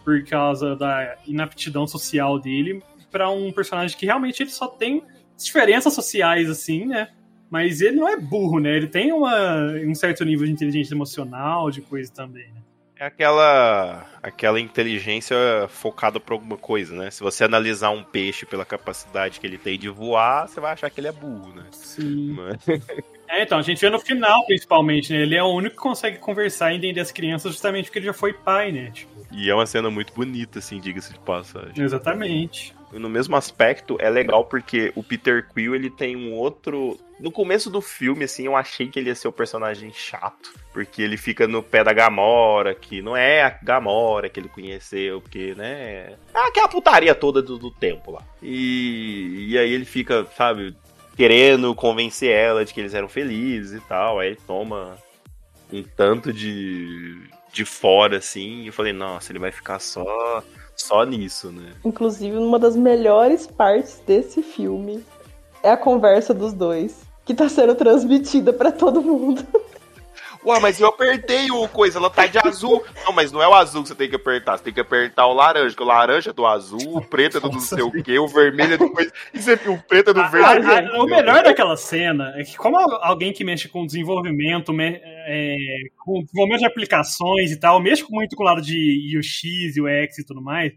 por causa da inaptidão social dele pra um personagem que realmente ele só tem diferenças sociais assim, né? Mas ele não é burro, né? Ele tem uma, um certo nível de inteligência emocional, de coisa também, né? É aquela aquela inteligência focada pra alguma coisa, né? Se você analisar um peixe pela capacidade que ele tem de voar, você vai achar que ele é burro, né? Sim. Mas- É, então, a gente vê no final, principalmente, né? Ele é o único que consegue conversar e entender as crianças justamente porque ele já foi pai, né? Tipo, E é uma cena muito bonita, assim, diga-se de passagem. exatamente. E no mesmo aspecto, é legal porque o Peter Quill, ele tem um outro... No começo do filme, assim, eu achei que ele ia ser o personagem chato. Porque ele fica no pé da Gamora, que não é a Gamora que ele conheceu, porque, né... É aquela putaria toda do, do tempo lá. E, e aí ele fica, sabe, querendo convencer ela de que eles eram felizes e tal. Aí ele toma um tanto de, de fora, assim. E eu falei, nossa, ele vai ficar só, só nisso, né? Inclusive, uma das melhores partes desse filme é a conversa dos dois, que tá sendo transmitida pra todo mundo. Ué, mas eu apertei o coisa, ela tá de azul. Não, mas não é o azul que você tem que apertar, você tem que apertar o laranja, que o laranja é do azul, o preto é do não sei o que, o vermelho é do coisa. E você o preto é do Ah, verde. ah, o melhor daquela cena é que, como alguém que mexe com desenvolvimento, me- é, com desenvolvimento de aplicações e tal, mexe muito com o lado de UX, UX e tudo mais,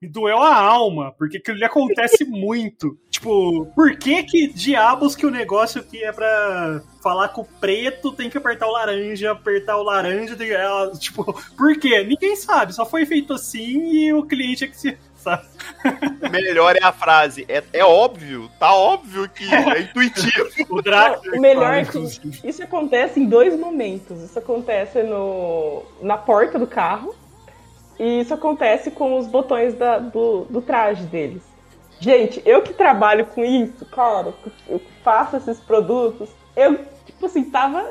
me doeu a alma, porque aquilo ali acontece muito. Tipo, por que que diabos que o negócio que é pra falar com o preto tem que apertar o laranja, apertar o laranja, tem, é, tipo, por quê? Ninguém sabe, só foi feito assim e o cliente é que se... Sabe? Melhor é a frase, é, é óbvio, tá óbvio que é intuitivo. O Draco. o melhor é que isso acontece em dois momentos. Isso acontece no, na porta do carro e isso acontece com os botões da- do, do traje deles. Gente, eu que trabalho com isso, cara, eu faço esses produtos, eu, tipo assim, tava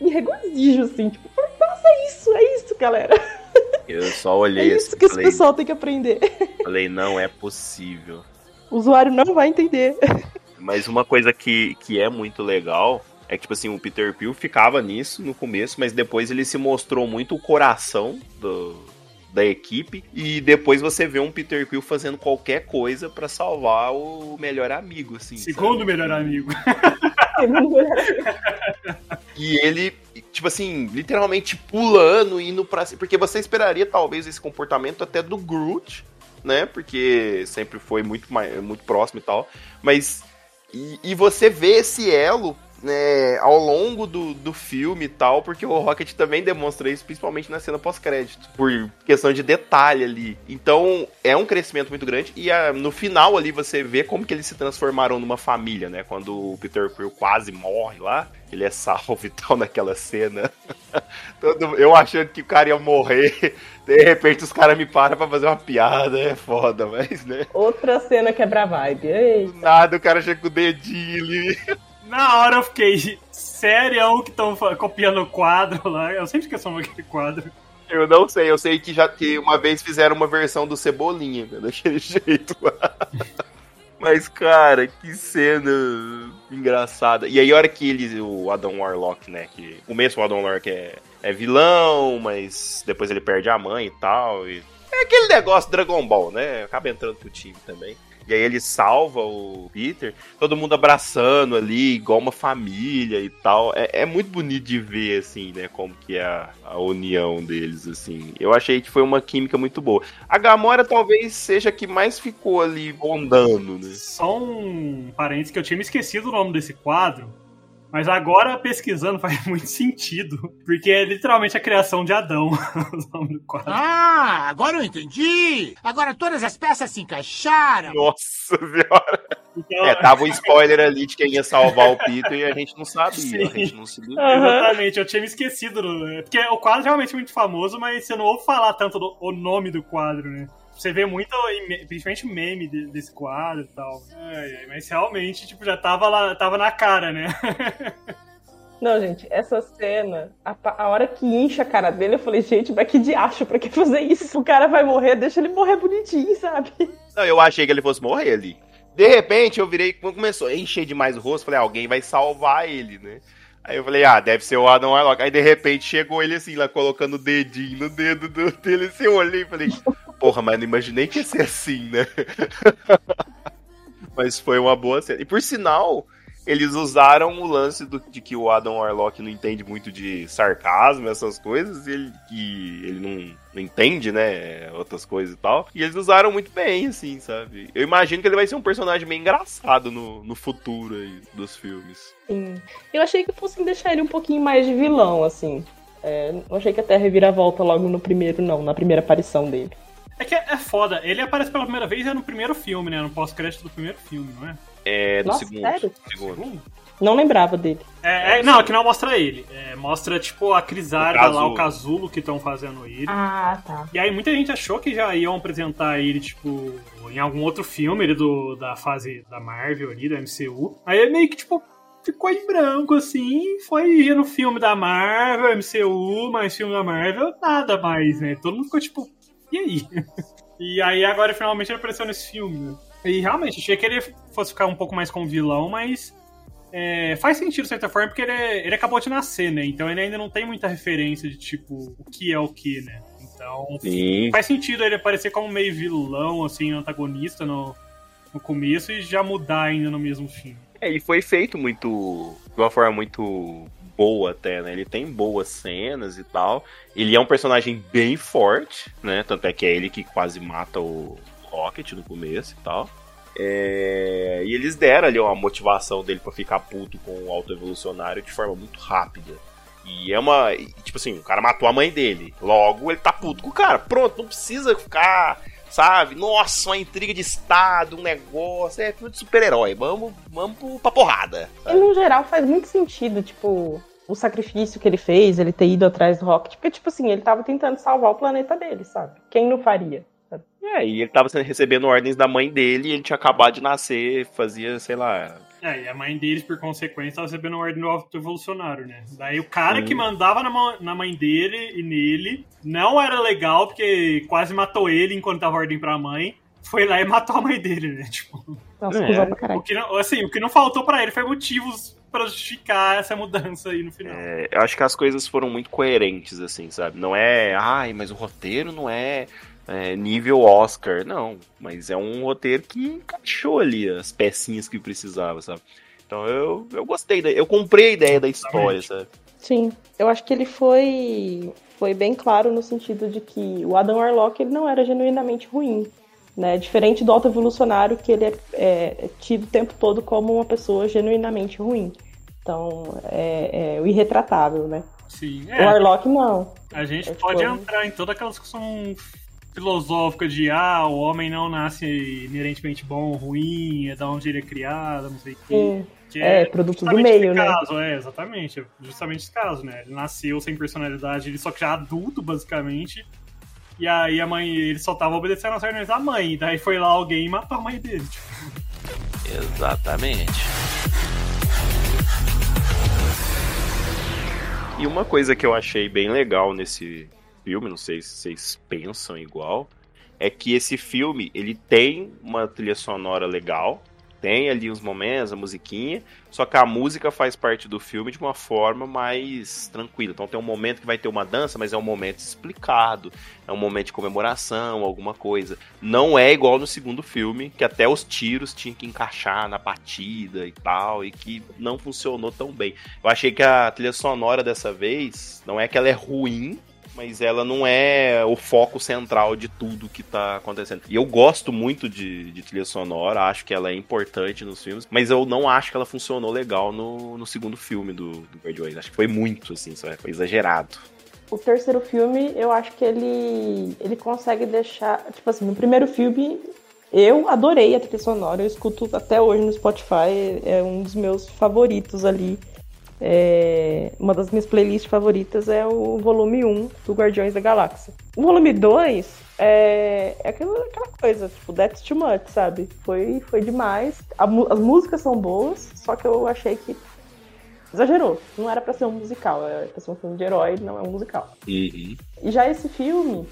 em regozijo, assim, tipo, nossa, é isso, é isso, galera. Eu só É olhei isso assim que e esse falei, pessoal tem que aprender. falei, não é possível. O usuário não vai entender. Mas uma coisa que, que é muito legal é que, tipo assim, o Peter Quill ficava nisso no começo, mas depois ele se mostrou muito o coração do, da equipe. E depois você vê um Peter Quill fazendo qualquer coisa pra salvar o melhor amigo, assim. Segundo sabe? melhor amigo. E ele, tipo assim, literalmente pulando, indo pra cima. Porque você esperaria, talvez, esse comportamento até do Groot, né? Porque sempre foi muito, mais, muito próximo e tal. Mas. E, e você vê esse elo. Né, ao longo do, do filme e tal, porque o Rocket também demonstra isso, principalmente na cena pós-crédito, por questão de detalhe ali. Então, é um crescimento muito grande, e ah, no final ali você vê como que eles se transformaram numa família, né? Quando o Peter Quill quase morre lá, ele é salvo e tal naquela cena. Todo- eu achando que o cara ia morrer, de repente os caras me param pra fazer uma piada, é foda, mas né? Outra cena quebra a vibe. Ei. Do nada o cara chega com o dedinho ali. Na hora eu fiquei sério que estão copiando o quadro lá. Eu sempre esqueço o nome daquele quadro. Eu não sei, eu sei que já que uma vez fizeram uma versão do Cebolinha, né, daquele jeito lá. Mas, cara, que cena engraçada. E aí, a hora que ele, o Adam Warlock, né? Que o começo o Adam Warlock é, é vilão, mas depois ele perde a mãe e tal. E é aquele negócio Dragon Ball, né? Acaba entrando pro time também. E aí ele salva o Peter, todo mundo abraçando ali, igual uma família e tal. É, é muito bonito de ver, assim, né, como que é a, a união deles, assim. Eu achei que foi uma química muito boa. A Gamora talvez seja a que mais ficou ali rondando, né? Só um parênteses que eu tinha me esquecido o nome desse quadro. Mas agora pesquisando faz muito sentido. Porque é literalmente a criação de Adão. o nome do quadro. Ah, agora eu entendi! Agora todas as peças se encaixaram! Nossa senhora! Então, É, tava um spoiler ali de quem ia salvar o Peter e a gente não sabia, Sim. a gente não se ligou. Exatamente, eu tinha me esquecido. do- é Porque o quadro é realmente muito famoso, mas você não ouve falar tanto do o nome do quadro, né? Você vê muito, principalmente meme de- desse quadro e tal. Ai, ai, mas realmente, tipo, já tava lá, tava na cara, né? Não, gente, essa cena, a, a hora que incha a cara dele, eu falei, gente, mas que diacho, pra que fazer isso? O cara vai morrer, deixa ele morrer bonitinho, sabe? Não, eu achei que ele fosse morrer ali. De repente, eu virei, quando começou a encher demais o rosto, falei, ah, alguém vai salvar ele, né? Aí eu falei, ah, deve ser o Adam Warlock. Aí de repente chegou ele assim, lá colocando o dedinho no dedo do- dele, assim, eu olhei e falei, porra, mas não imaginei que ia ser assim, né? mas foi uma boa cena. E por sinal, eles usaram o lance do- de que o Adam Warlock não entende muito de sarcasmo, essas coisas, e ele, que ele não, não entende, né, outras coisas e tal. E eles usaram muito bem, assim, sabe? Eu imagino que ele vai ser um personagem bem engraçado no, no futuro aí dos filmes. Sim. Eu achei que fossem deixar ele um pouquinho mais de vilão, assim. É, não achei que até reviravolta logo no primeiro, não, na primeira aparição dele. É que é, é foda. Ele aparece pela primeira vez é no primeiro filme, né? No pós-crédito do primeiro filme, não é? É, do Nossa, segundo. sério? segundo. Não lembrava dele. É, é, não, aqui não mostra ele. É, mostra, tipo, a Crisarda lá, o Casulo que estão fazendo ele. Ah, tá. E aí muita gente achou que já iam apresentar ele, tipo, em algum outro filme ele do, da fase da Marvel ali, da MCU. Aí é meio que, tipo, ficou em branco, assim, foi ir no filme da Marvel, MCU, mais filme da Marvel, nada mais, né? Todo mundo ficou tipo, e aí? E aí agora finalmente ele apareceu nesse filme, né? E realmente, achei que ele fosse ficar um pouco mais como vilão, mas é, faz sentido de certa forma, porque ele, ele acabou de nascer, né? Então ele ainda não tem muita referência de tipo o que é o que, né? Então Sim. faz sentido ele aparecer como meio vilão, assim, antagonista no, no começo e já mudar ainda no mesmo filme. É, e foi feito muito. de uma forma muito boa até, né? Ele tem boas cenas e tal. Ele é um personagem bem forte, né? Tanto é que é ele que quase mata o Rocket no começo e tal. É, E eles deram ali uma motivação dele pra ficar puto com o autoevolucionário de forma muito rápida. E é uma. Tipo assim, o cara matou a mãe dele. Logo, ele tá puto com o cara. Pronto, não precisa ficar sabe? Nossa, uma intriga de Estado, um negócio. É filme de super-herói. Vamos, vamos pra porrada. E no geral faz muito sentido, tipo, o sacrifício que ele fez, ele ter ido atrás do Rocket. Porque, tipo assim, ele tava tentando salvar o planeta dele, sabe? Quem não faria? É, e ele tava sendo- recebendo ordens da mãe dele e ele tinha acabado de nascer, fazia, sei lá. É, e a mãe deles, por consequência, tava recebendo ordem do autoevolucionário, né? Daí o cara Sim. que mandava na, na mãe dele e nele não era legal, porque quase matou ele enquanto dava ordem pra mãe. Foi lá e matou a mãe dele, né? Tipo, Nossa, É. pra o que não, assim, o que não faltou pra ele foi motivos pra justificar essa mudança aí no final. É, eu acho que as coisas foram muito coerentes, assim, sabe? Não é, ai, mas o roteiro não é, é, nível Oscar. Não, mas é um roteiro que encaixou ali as pecinhas que precisava, sabe? Então eu, eu gostei, da, eu comprei a ideia da história, sabe? Sim, eu acho que ele foi foi bem claro no sentido de que o Adam Warlock ele não era genuinamente ruim, né? Diferente do autoevolucionário que ele é, é tido o tempo todo como uma pessoa genuinamente ruim. Então, é, é o irretratável, né? Sim, O é. Warlock não. A gente É, tipo, pode é um- entrar em toda aquela discussão filosófica de ah, o homem não nasce inerentemente bom ou ruim, é da onde ele é criado, não sei o quê. Que é, produto do meio, esse né? caso, é, exatamente. é Justamente esse caso, né? Ele nasceu sem personalidade, ele só que já adulto, basicamente. E aí a mãe, ele só tava obedecendo as ordens da mãe. Daí foi lá alguém e matou a mãe dele. Tipo, Exatamente. E uma coisa que eu achei bem legal nesse filme, não sei se vocês pensam igual, é que esse filme ele tem uma trilha sonora legal, tem ali os momentos, a musiquinha, só que a música faz parte do filme de uma forma mais tranquila. Então tem um momento que vai ter uma dança, mas é um momento explicado, é um momento de comemoração, alguma coisa. Não é igual no segundo filme, que até os tiros tinham que encaixar na batida e tal, e que não funcionou tão bem. Eu achei que a trilha sonora dessa vez, não é que ela é ruim, mas ela não é o foco central de tudo que tá acontecendo. E eu gosto muito de, de trilha sonora, acho que ela é importante nos filmes, mas eu não acho que ela funcionou legal no, no segundo filme do, do Guardiões. Acho que foi muito, assim, foi exagerado. O terceiro filme, eu acho que ele, ele consegue deixar. Tipo assim, no primeiro filme, eu adorei a trilha sonora, eu escuto até hoje no Spotify, é um dos meus favoritos ali. É, uma das minhas playlists favoritas é o volume 1 do Guardiões da Galáxia. O volume 2 é, é aquela, aquela coisa, tipo, that's too much, sabe? Foi, foi demais. A as músicas são boas, só que eu achei que exagerou. Não era pra ser um musical, era pra ser um filme de herói, não é um musical. E já esse filme,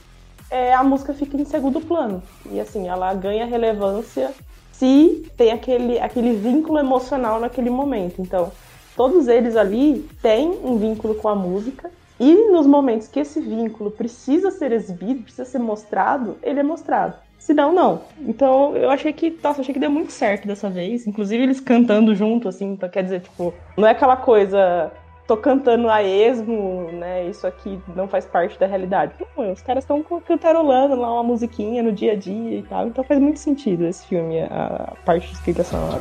é, a música fica em segundo plano. E assim, ela ganha relevância se tem aquele, aquele vínculo emocional naquele momento. Então, todos eles ali têm um vínculo com a música. E nos momentos que esse vínculo precisa ser exibido, precisa ser mostrado, ele é mostrado. Se não, não. Então eu achei que, nossa, achei que deu muito certo dessa vez. Inclusive eles cantando junto, assim, então quer dizer, tipo, não é aquela coisa, tô cantando a esmo, né? Isso aqui não faz parte da realidade. Não, os caras estão cantarolando lá uma musiquinha no dia a dia e tal. Então faz muito sentido esse filme, a parte de escrita sonora.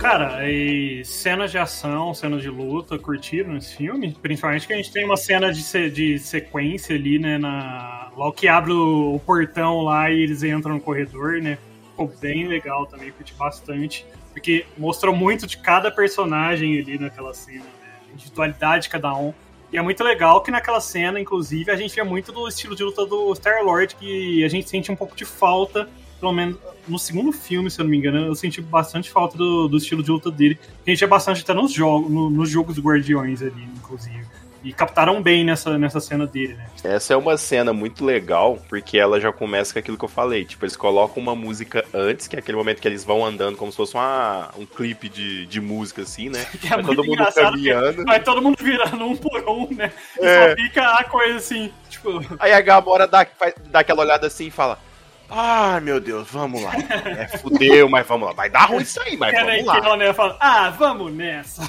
Cara, e cenas de ação, cenas de luta, curtiram esse filme? Principalmente que a gente tem uma cena de, se- de sequência ali, né? Na... Logo que abre o, portão lá e eles entram no corredor, né? Ficou bem legal também, curti bastante. Porque mostrou muito de cada personagem ali naquela cena, né? A individualidade de cada um. E é muito legal que naquela cena, inclusive, a gente vê muito do estilo de luta do Star-Lord, que a gente sente um pouco de falta, pelo menos no segundo filme, se eu não me engano, eu senti bastante falta do, do estilo de luta dele. A gente é bastante até nos jogos, no, nos jogos Guardiões ali, inclusive. E captaram bem nessa, nessa cena dele, né? Essa é uma cena muito legal, porque ela já começa com aquilo que eu falei. Tipo, eles colocam uma música antes, que é aquele momento que eles vão andando como se fosse uma, um clipe de, de música, assim, né? Que é Vai muito todo mundo caminhando. vai todo mundo virando um por um, né? E É. só fica a coisa assim, tipo... Aí a Gamora dá, dá aquela olhada assim e fala: Ai meu Deus, vamos lá. É, fudeu, mas vamos lá. Vai dar ruim isso aí, mas Pera aí vamos que lá. né, fala, ah, vamos nessa.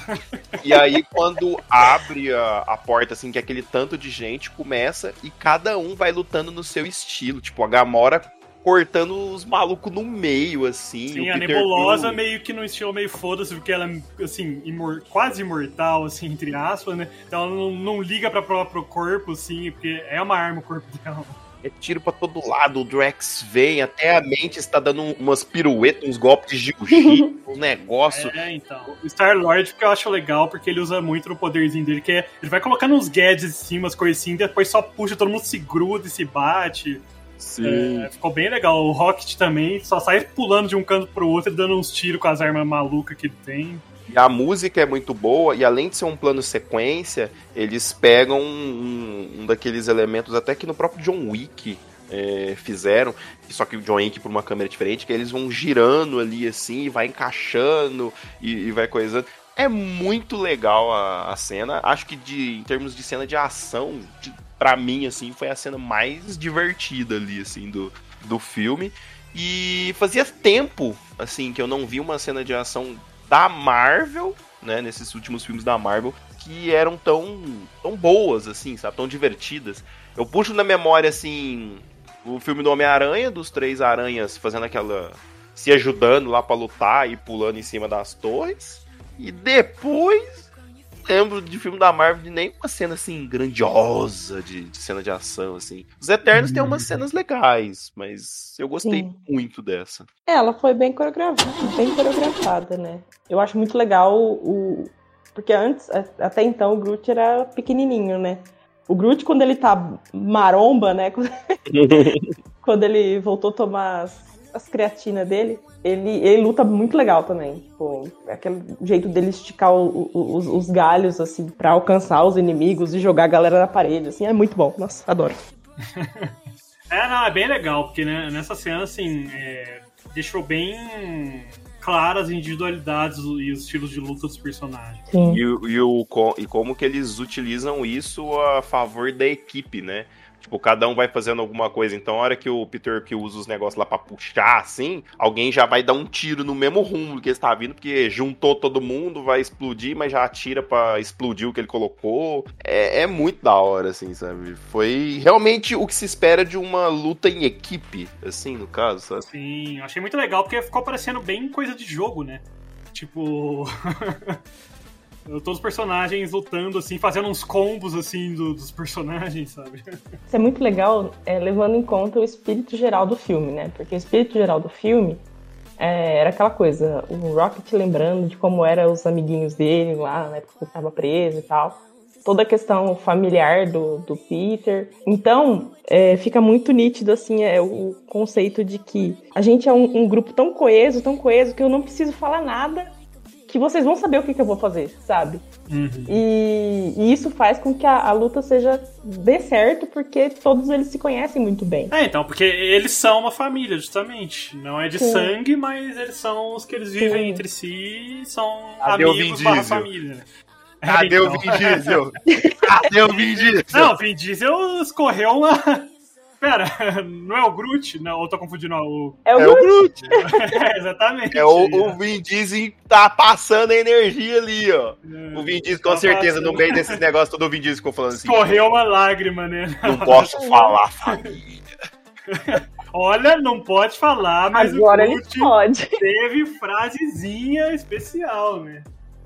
E aí, quando abre a, a porta, assim, que aquele tanto de gente começa e cada um vai lutando no seu estilo. Tipo, a Gamora cortando os malucos no meio, assim. Sim, a Nebulosa meio que no estilo meio foda-se, porque ela é, assim, imor- quase imortal, assim, entre aspas, né? Então ela não, não liga pra próprio corpo, assim, porque é uma arma o corpo dela. É tiro pra todo lado, o Drax vem, até a mente está dando um- umas piruetas, uns golpes de jiu-jitsu, um negócio. É, então. O Star-Lord, que eu acho legal, porque ele usa muito no poderzinho dele, que é, ele vai colocando uns gadgets em cima, umas coisas assim, depois só puxa, todo mundo se gruda e se bate. Sim. É, ficou bem legal. O Rocket também só sai pulando de um canto pro outro e dando uns tiros com as armas malucas que ele tem. E a música é muito boa, e além de ser um plano sequência, eles pegam um, um daqueles elementos, até que no próprio John Wick é, fizeram, só que o John Wick por uma câmera diferente, que eles vão girando ali assim, vai encaixando e, e vai coisando. É muito legal a, a cena. Acho que de, em termos de cena de ação, de, pra mim, assim, foi a cena mais divertida ali, assim, do, do filme. E fazia tempo, assim, que eu não vi uma cena de ação da Marvel, né, nesses últimos filmes da Marvel, que eram tão, tão boas, assim, sabe, tão divertidas. Eu puxo na memória, assim, o filme do Homem-Aranha, dos três aranhas fazendo aquela... se ajudando lá pra lutar e pulando em cima das torres. E depois, lembro de filme da Marvel de nenhuma cena, assim, grandiosa de, de cena de ação, assim. Os Eternos têm umas cenas legais, mas eu gostei Sim. muito dessa. É, Ela foi bem coreografada, bem coreografada, né? Eu acho muito legal o. Porque antes, até então, o Groot era pequenininho, né? O Groot, quando ele tá maromba, né? Quando ele voltou a tomar as, as creatinas dele, ele, ele luta muito legal também. Tipo, aquele jeito dele esticar o- o- os, os galhos, assim, pra alcançar os inimigos e jogar a galera na parede, assim, é muito bom. Nossa, adoro. É, não, é bem legal, porque né, nessa cena, assim, é, deixou bem claras as individualidades e os estilos de luta dos personagens. Sim. E, o- e, o, e como que eles utilizam isso a favor da equipe, né? Tipo, cada um vai fazendo alguma coisa. Então, a hora que o Peter que usa os negócios lá pra puxar, assim, alguém já vai dar um tiro no mesmo rumo que ele está vindo, porque juntou todo mundo, vai explodir, mas já atira pra explodir o que ele colocou. É, é muito da hora, assim, sabe? Foi realmente o que se espera de uma luta em equipe, assim, no caso, sabe? Sim, achei muito legal, porque ficou parecendo bem coisa de jogo, né? Tipo. Todos os personagens lutando, assim, fazendo uns combos, assim, do- dos personagens, sabe? Isso é muito legal, é, levando em conta o espírito geral do filme, né? Porque o espírito geral do filme é, era aquela coisa, o Rocket lembrando de como eram os amiguinhos dele lá, na época que ele estava preso e tal. Toda a questão familiar do, do Peter. Então, é, fica muito nítido, assim, é, o conceito de que a gente é um, um grupo tão coeso, tão coeso, que eu não preciso falar nada, que vocês vão saber o que, que eu vou fazer, sabe? E, e isso faz com que a, a luta seja dê certo, porque todos eles se conhecem muito bem. É, então, porque eles são uma família, justamente. Não é de Sim. sangue, mas eles são os que eles vivem Sim. entre si e são Cadê o amigos Vin barra Diesel? família. né? Cadê É, o então. Vin Diesel? Cadê o Vin Diesel? Não, o Vin Diesel escorreu uma. Pera, não é o Groot? Não, ou tô confundindo o. É o É o Groot. Groot. É, exatamente. É o, o Vin Diesel tá passando a energia ali, ó. O Vin Diesel, com Tá certeza, passando. no meio desses negócios, todo o Vin Diesel ficou falando assim. Escorreu uma lágrima, né? Não posso falar, família. Olha, não pode falar, mas Agora o Groot pode. teve frasezinha especial, né?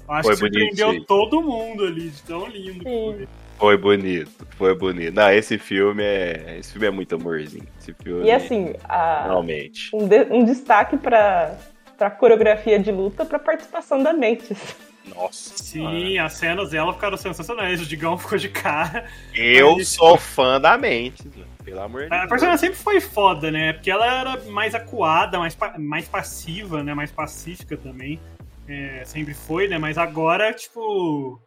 Eu Acho Foi que surpreendeu todo mundo ali, de tão lindo que Sim. foi. Foi bonito, foi bonito. Não, esse filme é. Esse filme é muito amorzinho. Esse filme. E assim, a- Realmente. um, de- um destaque pra, pra coreografia de luta pra participação da Mentes. Nossa. Sim, as cenas dela ficaram sensacionais. O Digão ficou de cara. Eu Mas- sou fã da mente, pelo amor de A Deus. personagem sempre foi foda, né? Porque ela era mais acuada, mais, pa- mais passiva, né? Mais pacífica também. É, sempre foi, né? Mas agora, tipo.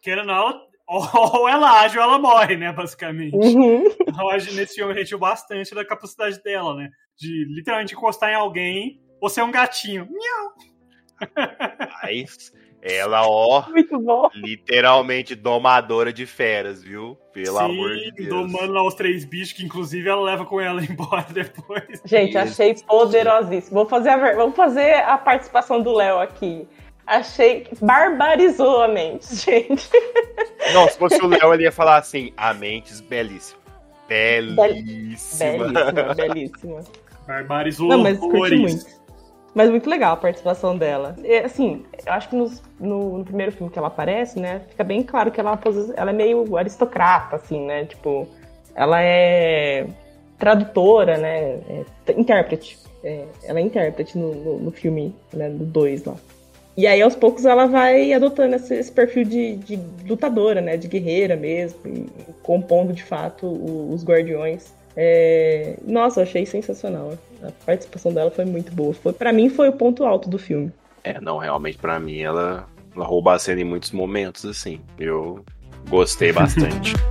Querendo ou não, ela- ou ela age ou ela morre, né? Basicamente. Uhum. Então, a gente- nesse filme viu bastante da capacidade dela, né? De literalmente encostar em alguém ou ser um gatinho. Mas ela, ó, Muito bom. literalmente domadora de feras, viu? Pelo Sim, amor de Deus. domando lá os três bichos, que inclusive ela leva com ela embora depois. Gente, Isso. achei poderosíssimo. Vou fazer a, vamos fazer a participação do Léo aqui. Achei que barbarizou a mente, gente. Não, se fosse o Léo, ele ia falar assim: a mentes belíssima. Belíssima. Belíssima, belíssima. Barbarizou Não, mas muito. Mas muito legal a participação dela. E, assim, eu acho que nos- no, no primeiro filme que ela aparece, né, fica bem claro que ela, é ela é meio aristocrata, assim, né? Tipo, ela é tradutora, né? é intérprete. É, ela é intérprete no, no, no filme, né, do 2 lá. E aí, aos poucos, ela vai adotando esse, esse perfil de, de lutadora, né? De guerreira mesmo, e compondo de fato o- os guardiões. É, Nossa, eu achei sensacional. A participação dela foi muito boa. Foi, para mim, foi o ponto alto do filme. É, não, realmente, pra mim, ela, ela rouba a cena em muitos momentos, assim. Eu gostei bastante.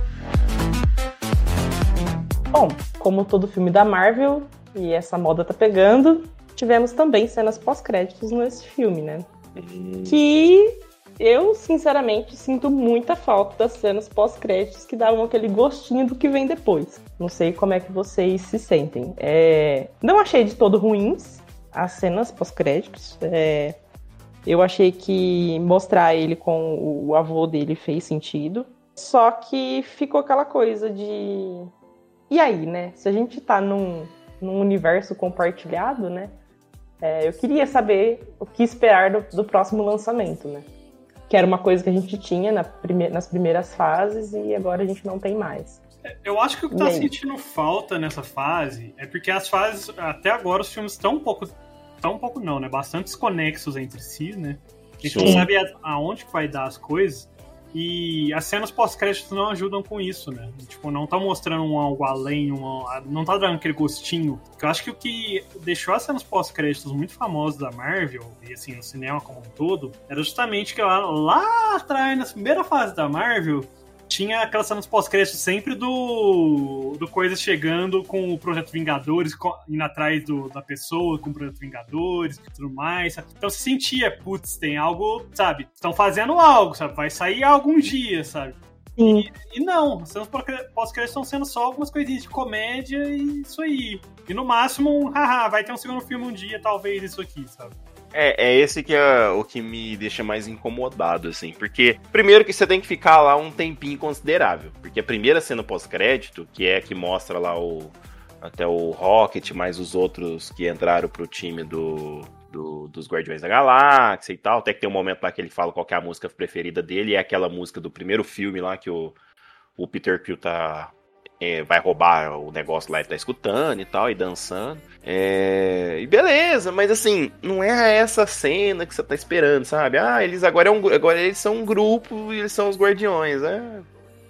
Bom, como todo filme da Marvel, e essa moda tá pegando, tivemos também cenas pós-créditos nesse filme, né? Hum, Que eu, sinceramente, sinto muita falta das cenas pós-créditos que davam aquele gostinho do que vem depois. Não sei como é que vocês se sentem. É, Não achei de todo ruins as cenas pós-créditos. É, Eu achei que mostrar ele com o avô dele fez sentido. Só que ficou aquela coisa de. E aí, né? Se a gente tá num, num universo compartilhado, né? É, eu queria saber o que esperar do, do próximo lançamento, né? Que era uma coisa que a gente tinha na prime- nas primeiras fases e agora a gente não tem mais. Eu acho que o que E tá aí? sentindo falta nessa fase é porque as fases, até agora, os filmes estão um pouco. Tão um pouco não, né? Bastante desconexos entre si, né? A gente não Sim. sabe a- aonde que vai dar as coisas. E as cenas pós-créditos não ajudam com isso, né? Tipo, não tá mostrando um algo além, um, não tá dando aquele gostinho. Eu acho que o que deixou as cenas pós-créditos muito famosas da Marvel, e assim, no cinema como um todo, era justamente que lá, lá atrás, na primeira fase da Marvel, tinha aquelas cenas pós-créditos sempre do, do Coisa chegando com o Projeto Vingadores, indo atrás do- da pessoa com o Projeto Vingadores e tudo mais. sabe? Então se sentia, putz, tem algo, sabe? Estão fazendo algo, sabe? Vai sair algum dia, sabe? Sim. E não, as cenas pós-créditos estão sendo só algumas coisinhas de comédia e isso aí. E no máximo, um, haha, vai ter um segundo filme um dia, talvez, isso aqui, sabe? É, é esse que é o que me deixa mais incomodado, assim. Porque, primeiro que você tem que ficar lá um tempinho considerável. Porque a primeira cena pós-crédito, que é a que mostra lá o. Até o Rocket, mais os outros que entraram pro time do, do- dos Guardiões da Galáxia e tal. Até que tem um momento lá que ele fala qual é a música preferida dele. É aquela música do primeiro filme lá que o, o Peter Quill tá. É, vai roubar o negócio lá e tá escutando e tal, e dançando. É, e beleza, mas assim, não é essa cena que você tá esperando, sabe? Ah, eles agora, é um, agora eles são um grupo e eles são os guardiões. É,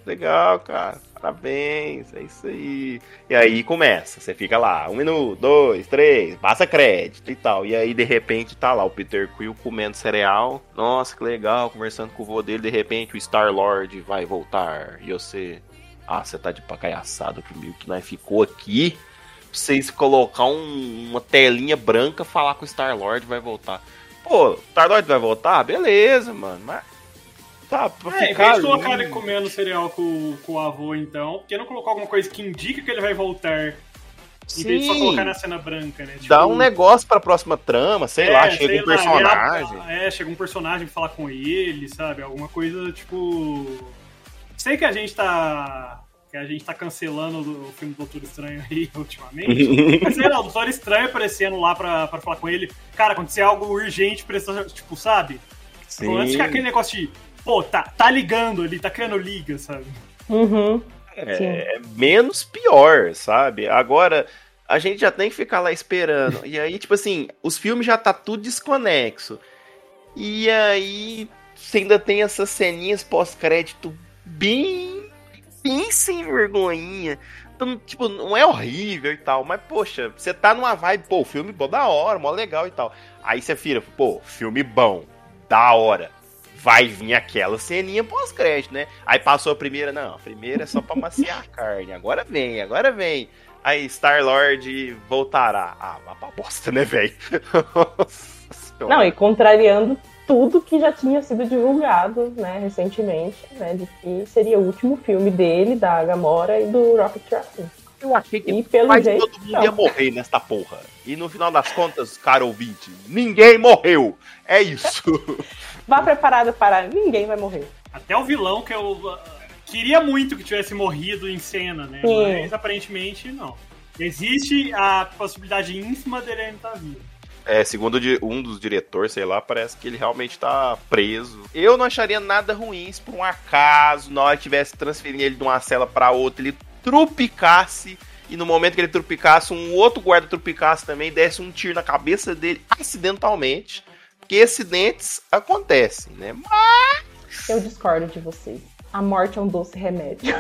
legal, cara. Parabéns, é isso aí. E aí começa, você fica lá, um minuto, dois, três, passa crédito e tal. E aí, de repente, tá lá o Peter Quill comendo cereal. Nossa, que legal, conversando com o vô dele. De repente, o Star-Lord vai voltar. E você... Ah, você tá de pacaiaçado comigo, que nós ficou aqui pra vocês colocar um- uma telinha branca, falar que o Star-Lord vai voltar. Pô, Star-Lord vai voltar? Beleza, mano, mas Tá, pra É, em ficar vez de colocar ele comendo cereal com, com o avô, então, por que não colocar alguma coisa que indica que ele vai voltar? Em vez de só Sim. colocar na cena branca, né? Dá Tipo, um negócio pra próxima trama, sei é, lá, chega sei um lá, personagem. ele- É, chega um personagem falar com ele, sabe? Alguma coisa, tipo... Sei que a gente tá... Que a gente tá cancelando o filme do Doutor Estranho aí ultimamente. Mas sei lá, o Doutor Estranho aparecendo lá pra, pra falar com ele. Cara, acontecer algo urgente, precisa, tipo, sabe? Sim. Antes que aquele negócio de, pô, tá, tá ligando ali, tá criando liga, sabe? Uhum. É menos pior, sabe? Agora, a gente já tem que ficar lá esperando. E aí, tipo assim, os filmes já tá tudo desconexo. E aí, você ainda tem essas ceninhas pós-crédito bem, bem sem vergonhinha. Então, tipo, não é horrível e tal, mas, poxa, você tá numa vibe, pô, filme bom da hora, mó legal e tal. Aí você vira, pô, filme bom, da hora. Vai vir aquela ceninha pós-crédito, né? Aí passou a primeira, não, a primeira é só pra maciar a carne. Agora vem, agora vem. Aí Star-Lord voltará. Ah, pra bosta, né, velho? Não, e contrariando tudo que já tinha sido divulgado, né, recentemente, né, de que seria o último filme dele, da Gamora e do Rocket Raccoon. Eu achei que E pelo quase jeito, todo mundo ia não. morrer nesta porra. E no final das contas, cara ouvinte, ninguém morreu. É isso. Vá preparado para ninguém vai morrer. Até o vilão que eu uh, queria muito que tivesse morrido em cena, né? Sim. Mas aparentemente não. Existe a possibilidade ínfima dele ainda estar vivo. É, segundo um dos diretores, sei lá, parece que ele realmente tá preso. Eu não acharia nada ruim se por um acaso, na hora que tivesse transferindo ele de uma cela pra outra, ele trupicasse e no momento que ele trupicasse, um outro guarda trupicasse também, desse um tiro na cabeça dele acidentalmente. Porque acidentes acontecem, né? Eu discordo de vocês. A morte é um doce remédio.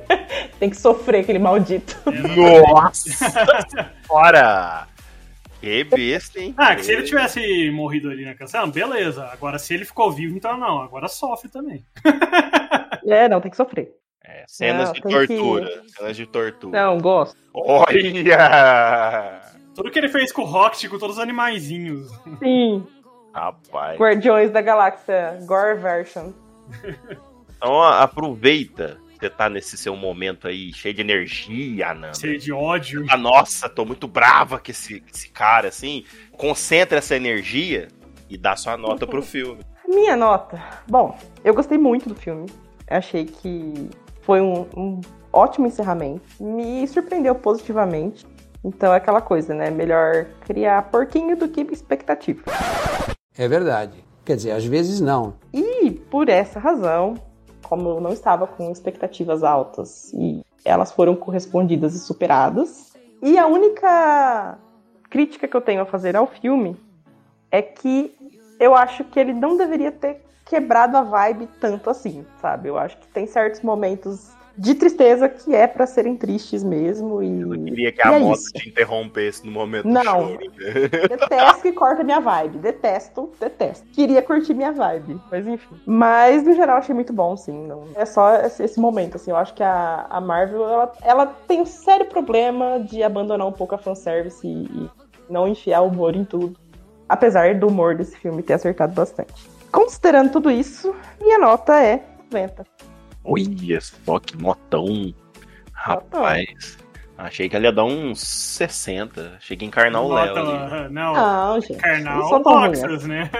Tem que sofrer aquele maldito. Nossa! Fora! Que besta, hein? Ah, que se ele tivesse morrido ali na canção, beleza. Agora, se ele ficou vivo, então não. Agora sofre também. É, não, tem que sofrer. É, cenas Não, de tortura. Cenas de tortura. Não, gosto. Olha! Tudo que ele fez com o Rocket, com todos os animaizinhos. Sim. Rapaz. Guardiões da Galáxia, Gore Version. Então aproveita que você tá nesse seu momento aí, cheio de energia, Ananda. Cheio de ódio. Ah, nossa, tô muito brava com esse, esse cara, assim. Concentra essa energia e dá sua nota pro filme. Minha nota. Bom, eu gostei muito do filme. Achei que foi um, um ótimo encerramento. Me surpreendeu positivamente. Então é aquela coisa, né? Melhor criar porquinho do que expectativa. É verdade. Quer dizer, às vezes não. E por essa razão, como eu não estava com expectativas altas e elas foram correspondidas e superadas, e a única crítica que eu tenho a fazer ao filme é que eu acho que ele não deveria ter quebrado a vibe tanto assim, sabe? Eu acho que tem certos momentos de tristeza que é pra serem tristes mesmo e Eu queria que a é moto isso. te interrompesse no momento do Não. choro. Detesto que corta minha vibe. Detesto, detesto. Queria curtir minha vibe, mas enfim. Mas, no geral, achei muito bom, sim. Não... É só esse, esse momento, assim. Eu acho que a, a Marvel, ela, ela tem um sério problema de abandonar um pouco a fanservice e, e não enfiar o humor em tudo. Apesar do humor desse filme ter acertado bastante. Considerando tudo isso, minha nota é 90. Olha só que notão. Rapaz. Achei que ele ia dar uns 60. Achei que ia encarnar o Léo. Não, Não, gente. não sou tão ruim, Roxas, né?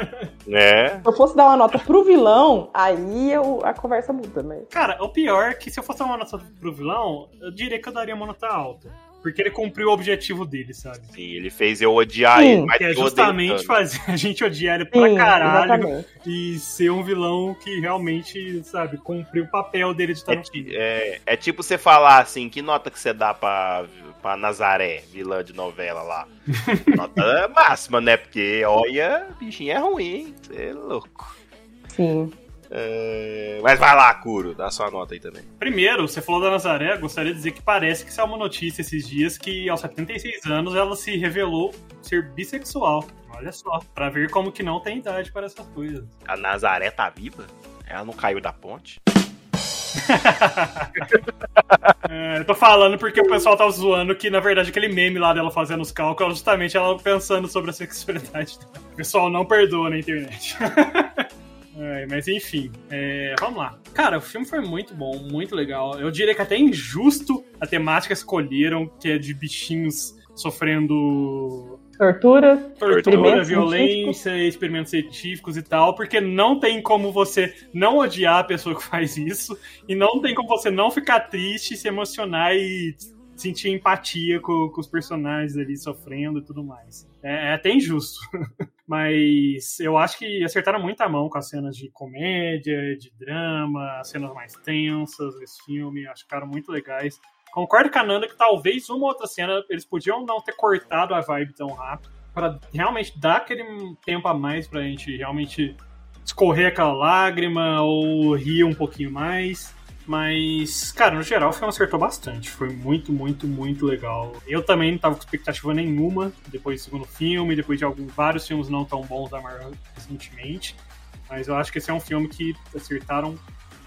É. Se eu fosse dar uma nota pro vilão, aí eu, a conversa muda, mas. Cara, o pior é que se eu fosse dar uma nota pro vilão, eu diria que eu daria uma nota alta. Porque ele cumpriu o objetivo dele, sabe? Sim, ele fez eu odiar Sim. ele, mas Que é justamente fazer a gente odiar ele pra Sim, caralho exatamente. e ser um vilão que realmente, sabe, cumpriu o papel dele de estar É, no filme. é, é tipo você falar assim, que nota que você dá pra, pra Nazaré, vilã de novela lá? nota máxima, né? Porque, olha, bichinho é ruim, hein? Você é louco. Sim. É, Mas vai lá, Curo, dá sua nota aí também. Primeiro, você falou da Nazaré, gostaria de dizer que parece que saiu uma notícia esses dias que aos 76 anos ela se revelou ser bissexual. Olha só, pra ver como que não tem idade para essas coisas. A Nazaré tá viva? Ela não caiu da ponte? É, eu tô falando porque o pessoal tava zoando que, na verdade, aquele meme lá dela fazendo os cálculos é justamente ela pensando sobre a sexualidade. O pessoal não perdoa na internet. É, mas enfim, é, vamos lá. Cara, o filme foi muito bom, muito legal. Eu diria que até injusto a temática escolheram, que é de bichinhos sofrendo Tortura, tortura, violência, experimentos científicos e tal, porque não tem como você não odiar a pessoa que faz isso, e não tem como você não ficar triste, se emocionar e sentir empatia com, com os personagens ali sofrendo e tudo mais. É, é até injusto. Mas eu acho que acertaram muito a mão com as cenas de comédia, de drama, as cenas mais tensas desse filme, acho que ficaram muito legais. Concordo com a Nanda que talvez uma outra cena eles podiam não ter cortado a vibe tão rápido para realmente dar aquele tempo a mais pra gente realmente escorrer aquela lágrima ou rir um pouquinho mais. Mas, cara, no geral o filme acertou bastante. Foi muito, muito, muito legal. Eu também não tava com expectativa nenhuma depois do segundo filme, depois de alguns, vários filmes não tão bons da Marvel recentemente. Mas eu acho que esse é um filme que acertaram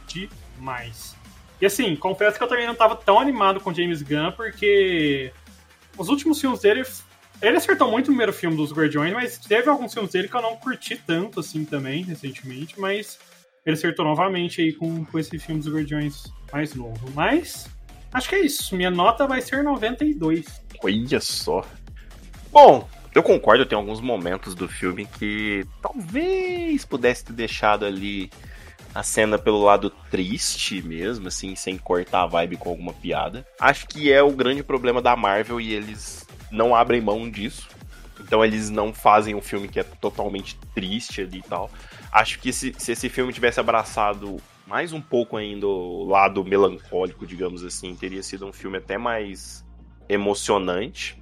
demais. E assim, confesso que eu também não tava tão animado com James Gunn, porque os últimos filmes dele. Ele acertou muito o primeiro filme dos Guardiões, mas teve alguns filmes dele que eu não curti tanto assim também, recentemente, mas ele acertou novamente aí com, com esse filme dos Guardiões mais novo. Mas acho que é isso. Minha nota vai ser 92. Olha só. Bom, eu concordo, tem alguns momentos do filme que talvez pudesse ter deixado ali a cena pelo lado triste mesmo, assim, sem cortar a vibe com alguma piada. Acho que é o grande problema da Marvel e eles não abrem mão disso. Então eles não fazem um filme que é totalmente triste ali e tal. Acho que se, se esse filme tivesse abraçado mais um pouco ainda o lado melancólico, digamos assim, teria sido um filme até mais emocionante.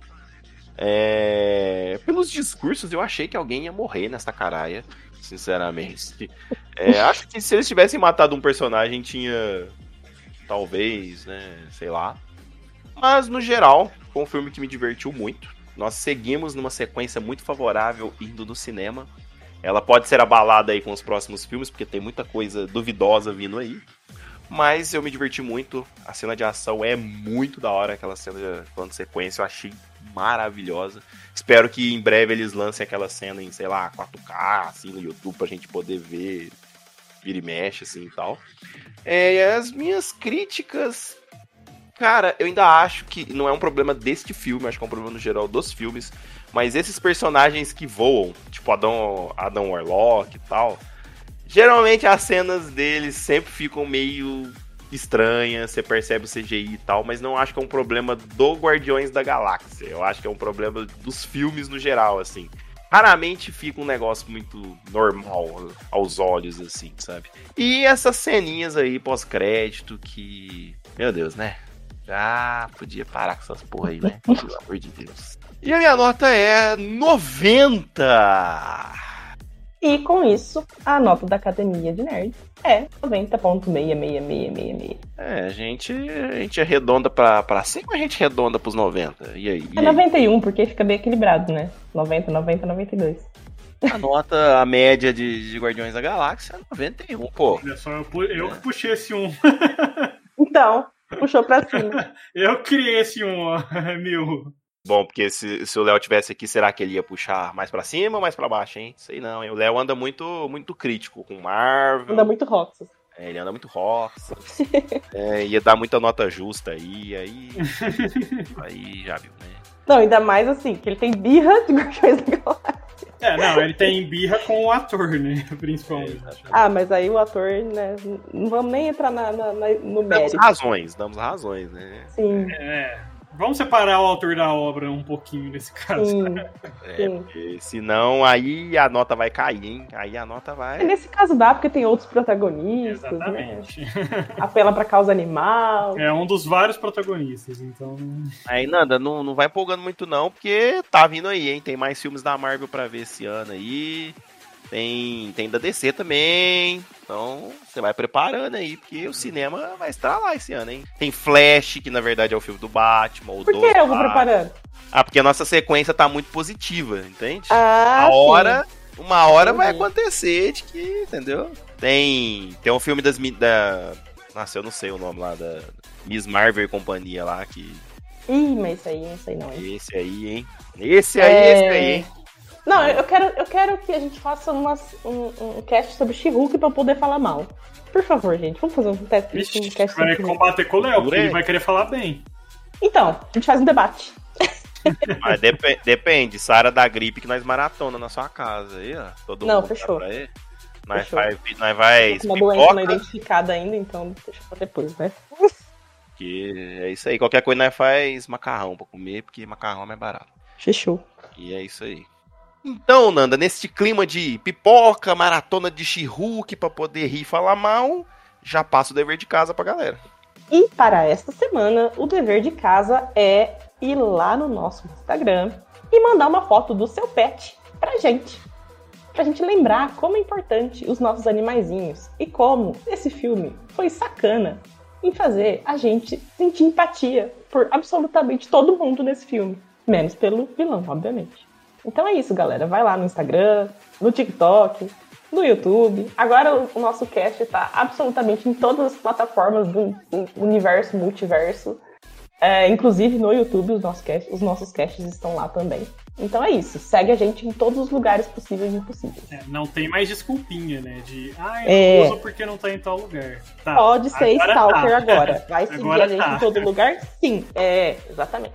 É... Pelos discursos, eu achei que alguém ia morrer nessa caralha, sinceramente. É, acho que se eles tivessem matado um personagem, tinha. Talvez, né? Sei lá. Mas, no geral, foi um filme que me divertiu muito. Nós seguimos numa sequência muito favorável indo no cinema. Ela pode ser abalada aí com os próximos filmes, porque tem muita coisa duvidosa vindo aí. Mas eu me diverti muito. A cena de ação é muito da hora, aquela cena de plano de sequência, eu achei maravilhosa. Espero que em breve eles lancem aquela cena em, sei lá, 4K, assim, no YouTube, pra gente poder ver, vira e mexe, assim e tal. É, as minhas críticas. Cara, eu ainda acho que não é um problema deste filme, acho que é um problema no geral dos filmes. Mas esses personagens que voam, tipo Adão, Adão Warlock e tal, geralmente as cenas deles sempre ficam meio estranhas, você percebe o CGI e tal, mas não acho que é um problema do Guardiões da Galáxia. Eu acho que é um problema dos filmes no geral, assim. Raramente fica um negócio muito normal aos olhos, assim, sabe? E essas ceninhas aí pós-crédito que. Meu Deus, né? Já podia parar com essas porra aí, né? Pelo amor de Deus. E a minha nota é 90! E com isso, a nota da Academia de Nerd é 90.66666. É, a gente, a gente arredonda pra, pra cima ou a gente arredonda pros 90? E aí? E É aí? 91, porque fica bem equilibrado, né? 90, 90, 92. A nota, a média de, de Guardiões da Galáxia é 91, pô. Olha só, eu, eu que puxei esse um. Então, puxou pra cima. Eu criei esse um, ó, mil. Bom, porque se, se o Léo tivesse aqui, será que ele ia puxar mais pra cima ou mais pra baixo, hein? Sei não, hein? O Léo anda muito, muito crítico com Marvel. Anda muito Roxas. É, ele anda muito roça. é, ia dar muita nota justa aí, aí. aí já viu, né? Não, ainda mais assim, que ele tem birra de Guardiões da Galáxia. É, não, ele tem birra com o ator, né? Principalmente. Ah, mas aí o ator, né? Não vamos nem entrar na, na- na- no Damos mérito. razões, damos razões, né? Sim, É. Vamos separar o autor da obra um pouquinho nesse caso. sim. É, porque senão aí a nota vai cair, hein? Aí a nota vai. Nesse caso dá, porque tem outros protagonistas, né? Exatamente. Apela pra causa animal. É um dos vários protagonistas, então. Aí, Nanda, não, não vai empolgando muito não, porque tá vindo aí, hein? Tem mais filmes da Marvel pra ver esse ano aí. Tem, tem da DC também. Então, você vai preparando aí, porque o cinema vai estar lá esse ano, hein? Tem Flash, que na verdade é o filme do Batman. Por que eu vou preparando? Ah, porque a nossa sequência tá muito positiva, entende? Ah, a hora, uma hora vai Entendi. acontecer de que, entendeu? Tem, tem um filme das da, nossa, eu não sei o nome lá da Miss Marvel e companhia lá que sim. Ih, mas isso aí, não sei não. hein? esse aí, hein? Esse aí, É. esse aí, hein? Não, eu quero, eu quero que a gente faça umas- um, um cast sobre She-Hulk pra eu poder falar mal. Por favor, gente, vamos fazer um teste Vixe, um cast vai combater com o Léo, porque ele vai querer falar bem. Então, a gente faz um debate. Mas depe- depende, Sara da gripe que nós maratona na sua casa aí, ó. Todo Não, mundo fechou. tá. Nós Fechou. vai, nós vai Uma doença não identificada ainda, então deixa pra depois, né? que é isso aí. Qualquer coisa nós faz macarrão pra comer, porque macarrão é mais barato. Fechou. E é isso aí. Então, Nanda, nesse clima de pipoca, maratona de She-Hulk pra poder rir e falar mal, já passa o dever de casa pra galera. E para esta semana, o dever de casa é ir lá no nosso Instagram e mandar uma foto do seu pet pra gente. Pra gente lembrar como é importante os nossos animaizinhos e como esse filme foi sacana em fazer a gente sentir empatia por absolutamente todo mundo nesse filme. Menos pelo vilão, obviamente. Então é isso, galera. Vai lá no Instagram, no TikTok, no YouTube. Agora o- nosso cast tá absolutamente em todas as plataformas do universo, multiverso. É, inclusive no YouTube, os nossos, cast, os nossos casts estão lá também. Então é isso. Segue a gente em todos os lugares possíveis e impossíveis. É, não tem mais desculpinha, né? De, ah, eu É. uso porque não tá em tal lugar. Tá, Pode ser agora Stalker tá. agora. Vai seguir Agora a gente tá. em todo lugar? Sim. É, exatamente.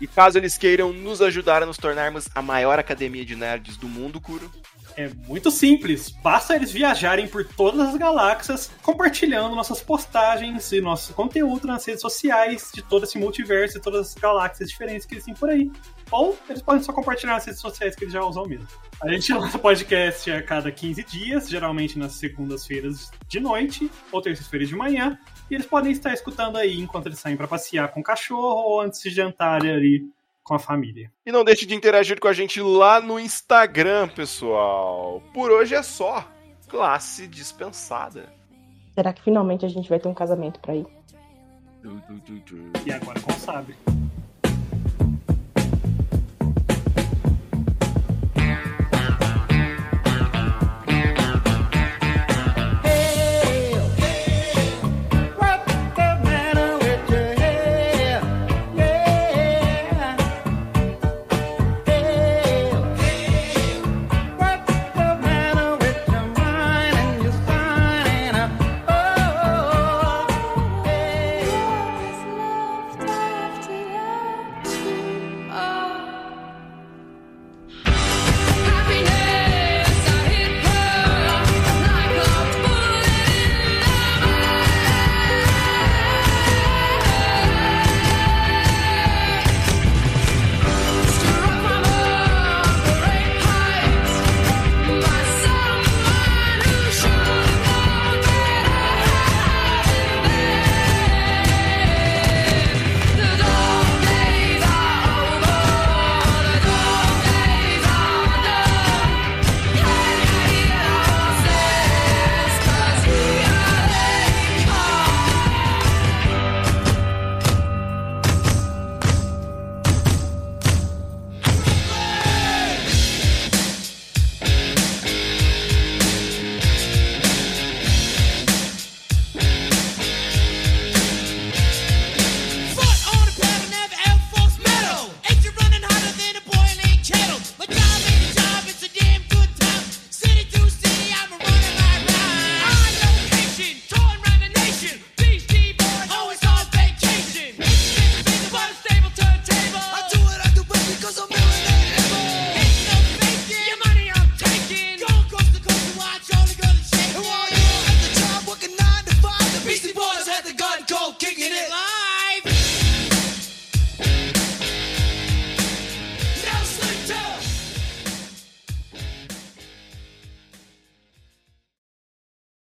E caso eles queiram nos ajudar a nos tornarmos a maior academia de nerds do mundo, Kuro, É muito simples. Basta eles viajarem por todas as galáxias, compartilhando nossas postagens e nosso conteúdo nas redes sociais de todo esse multiverso e todas as galáxias diferentes que eles têm por aí. Ou eles podem só compartilhar nas redes sociais que eles já usam mesmo. A gente lança podcast a cada 15 dias, geralmente nas segundas-feiras de noite ou terças-feiras de manhã. E eles podem estar escutando aí enquanto eles saem para passear com o cachorro ou antes de jantarem ali com a família. E não deixe de interagir com a gente lá no Instagram, pessoal. Por hoje é só. Classe dispensada. Será que finalmente a gente vai ter um casamento pra ir? Du, du, du, du. E agora com o Sabre.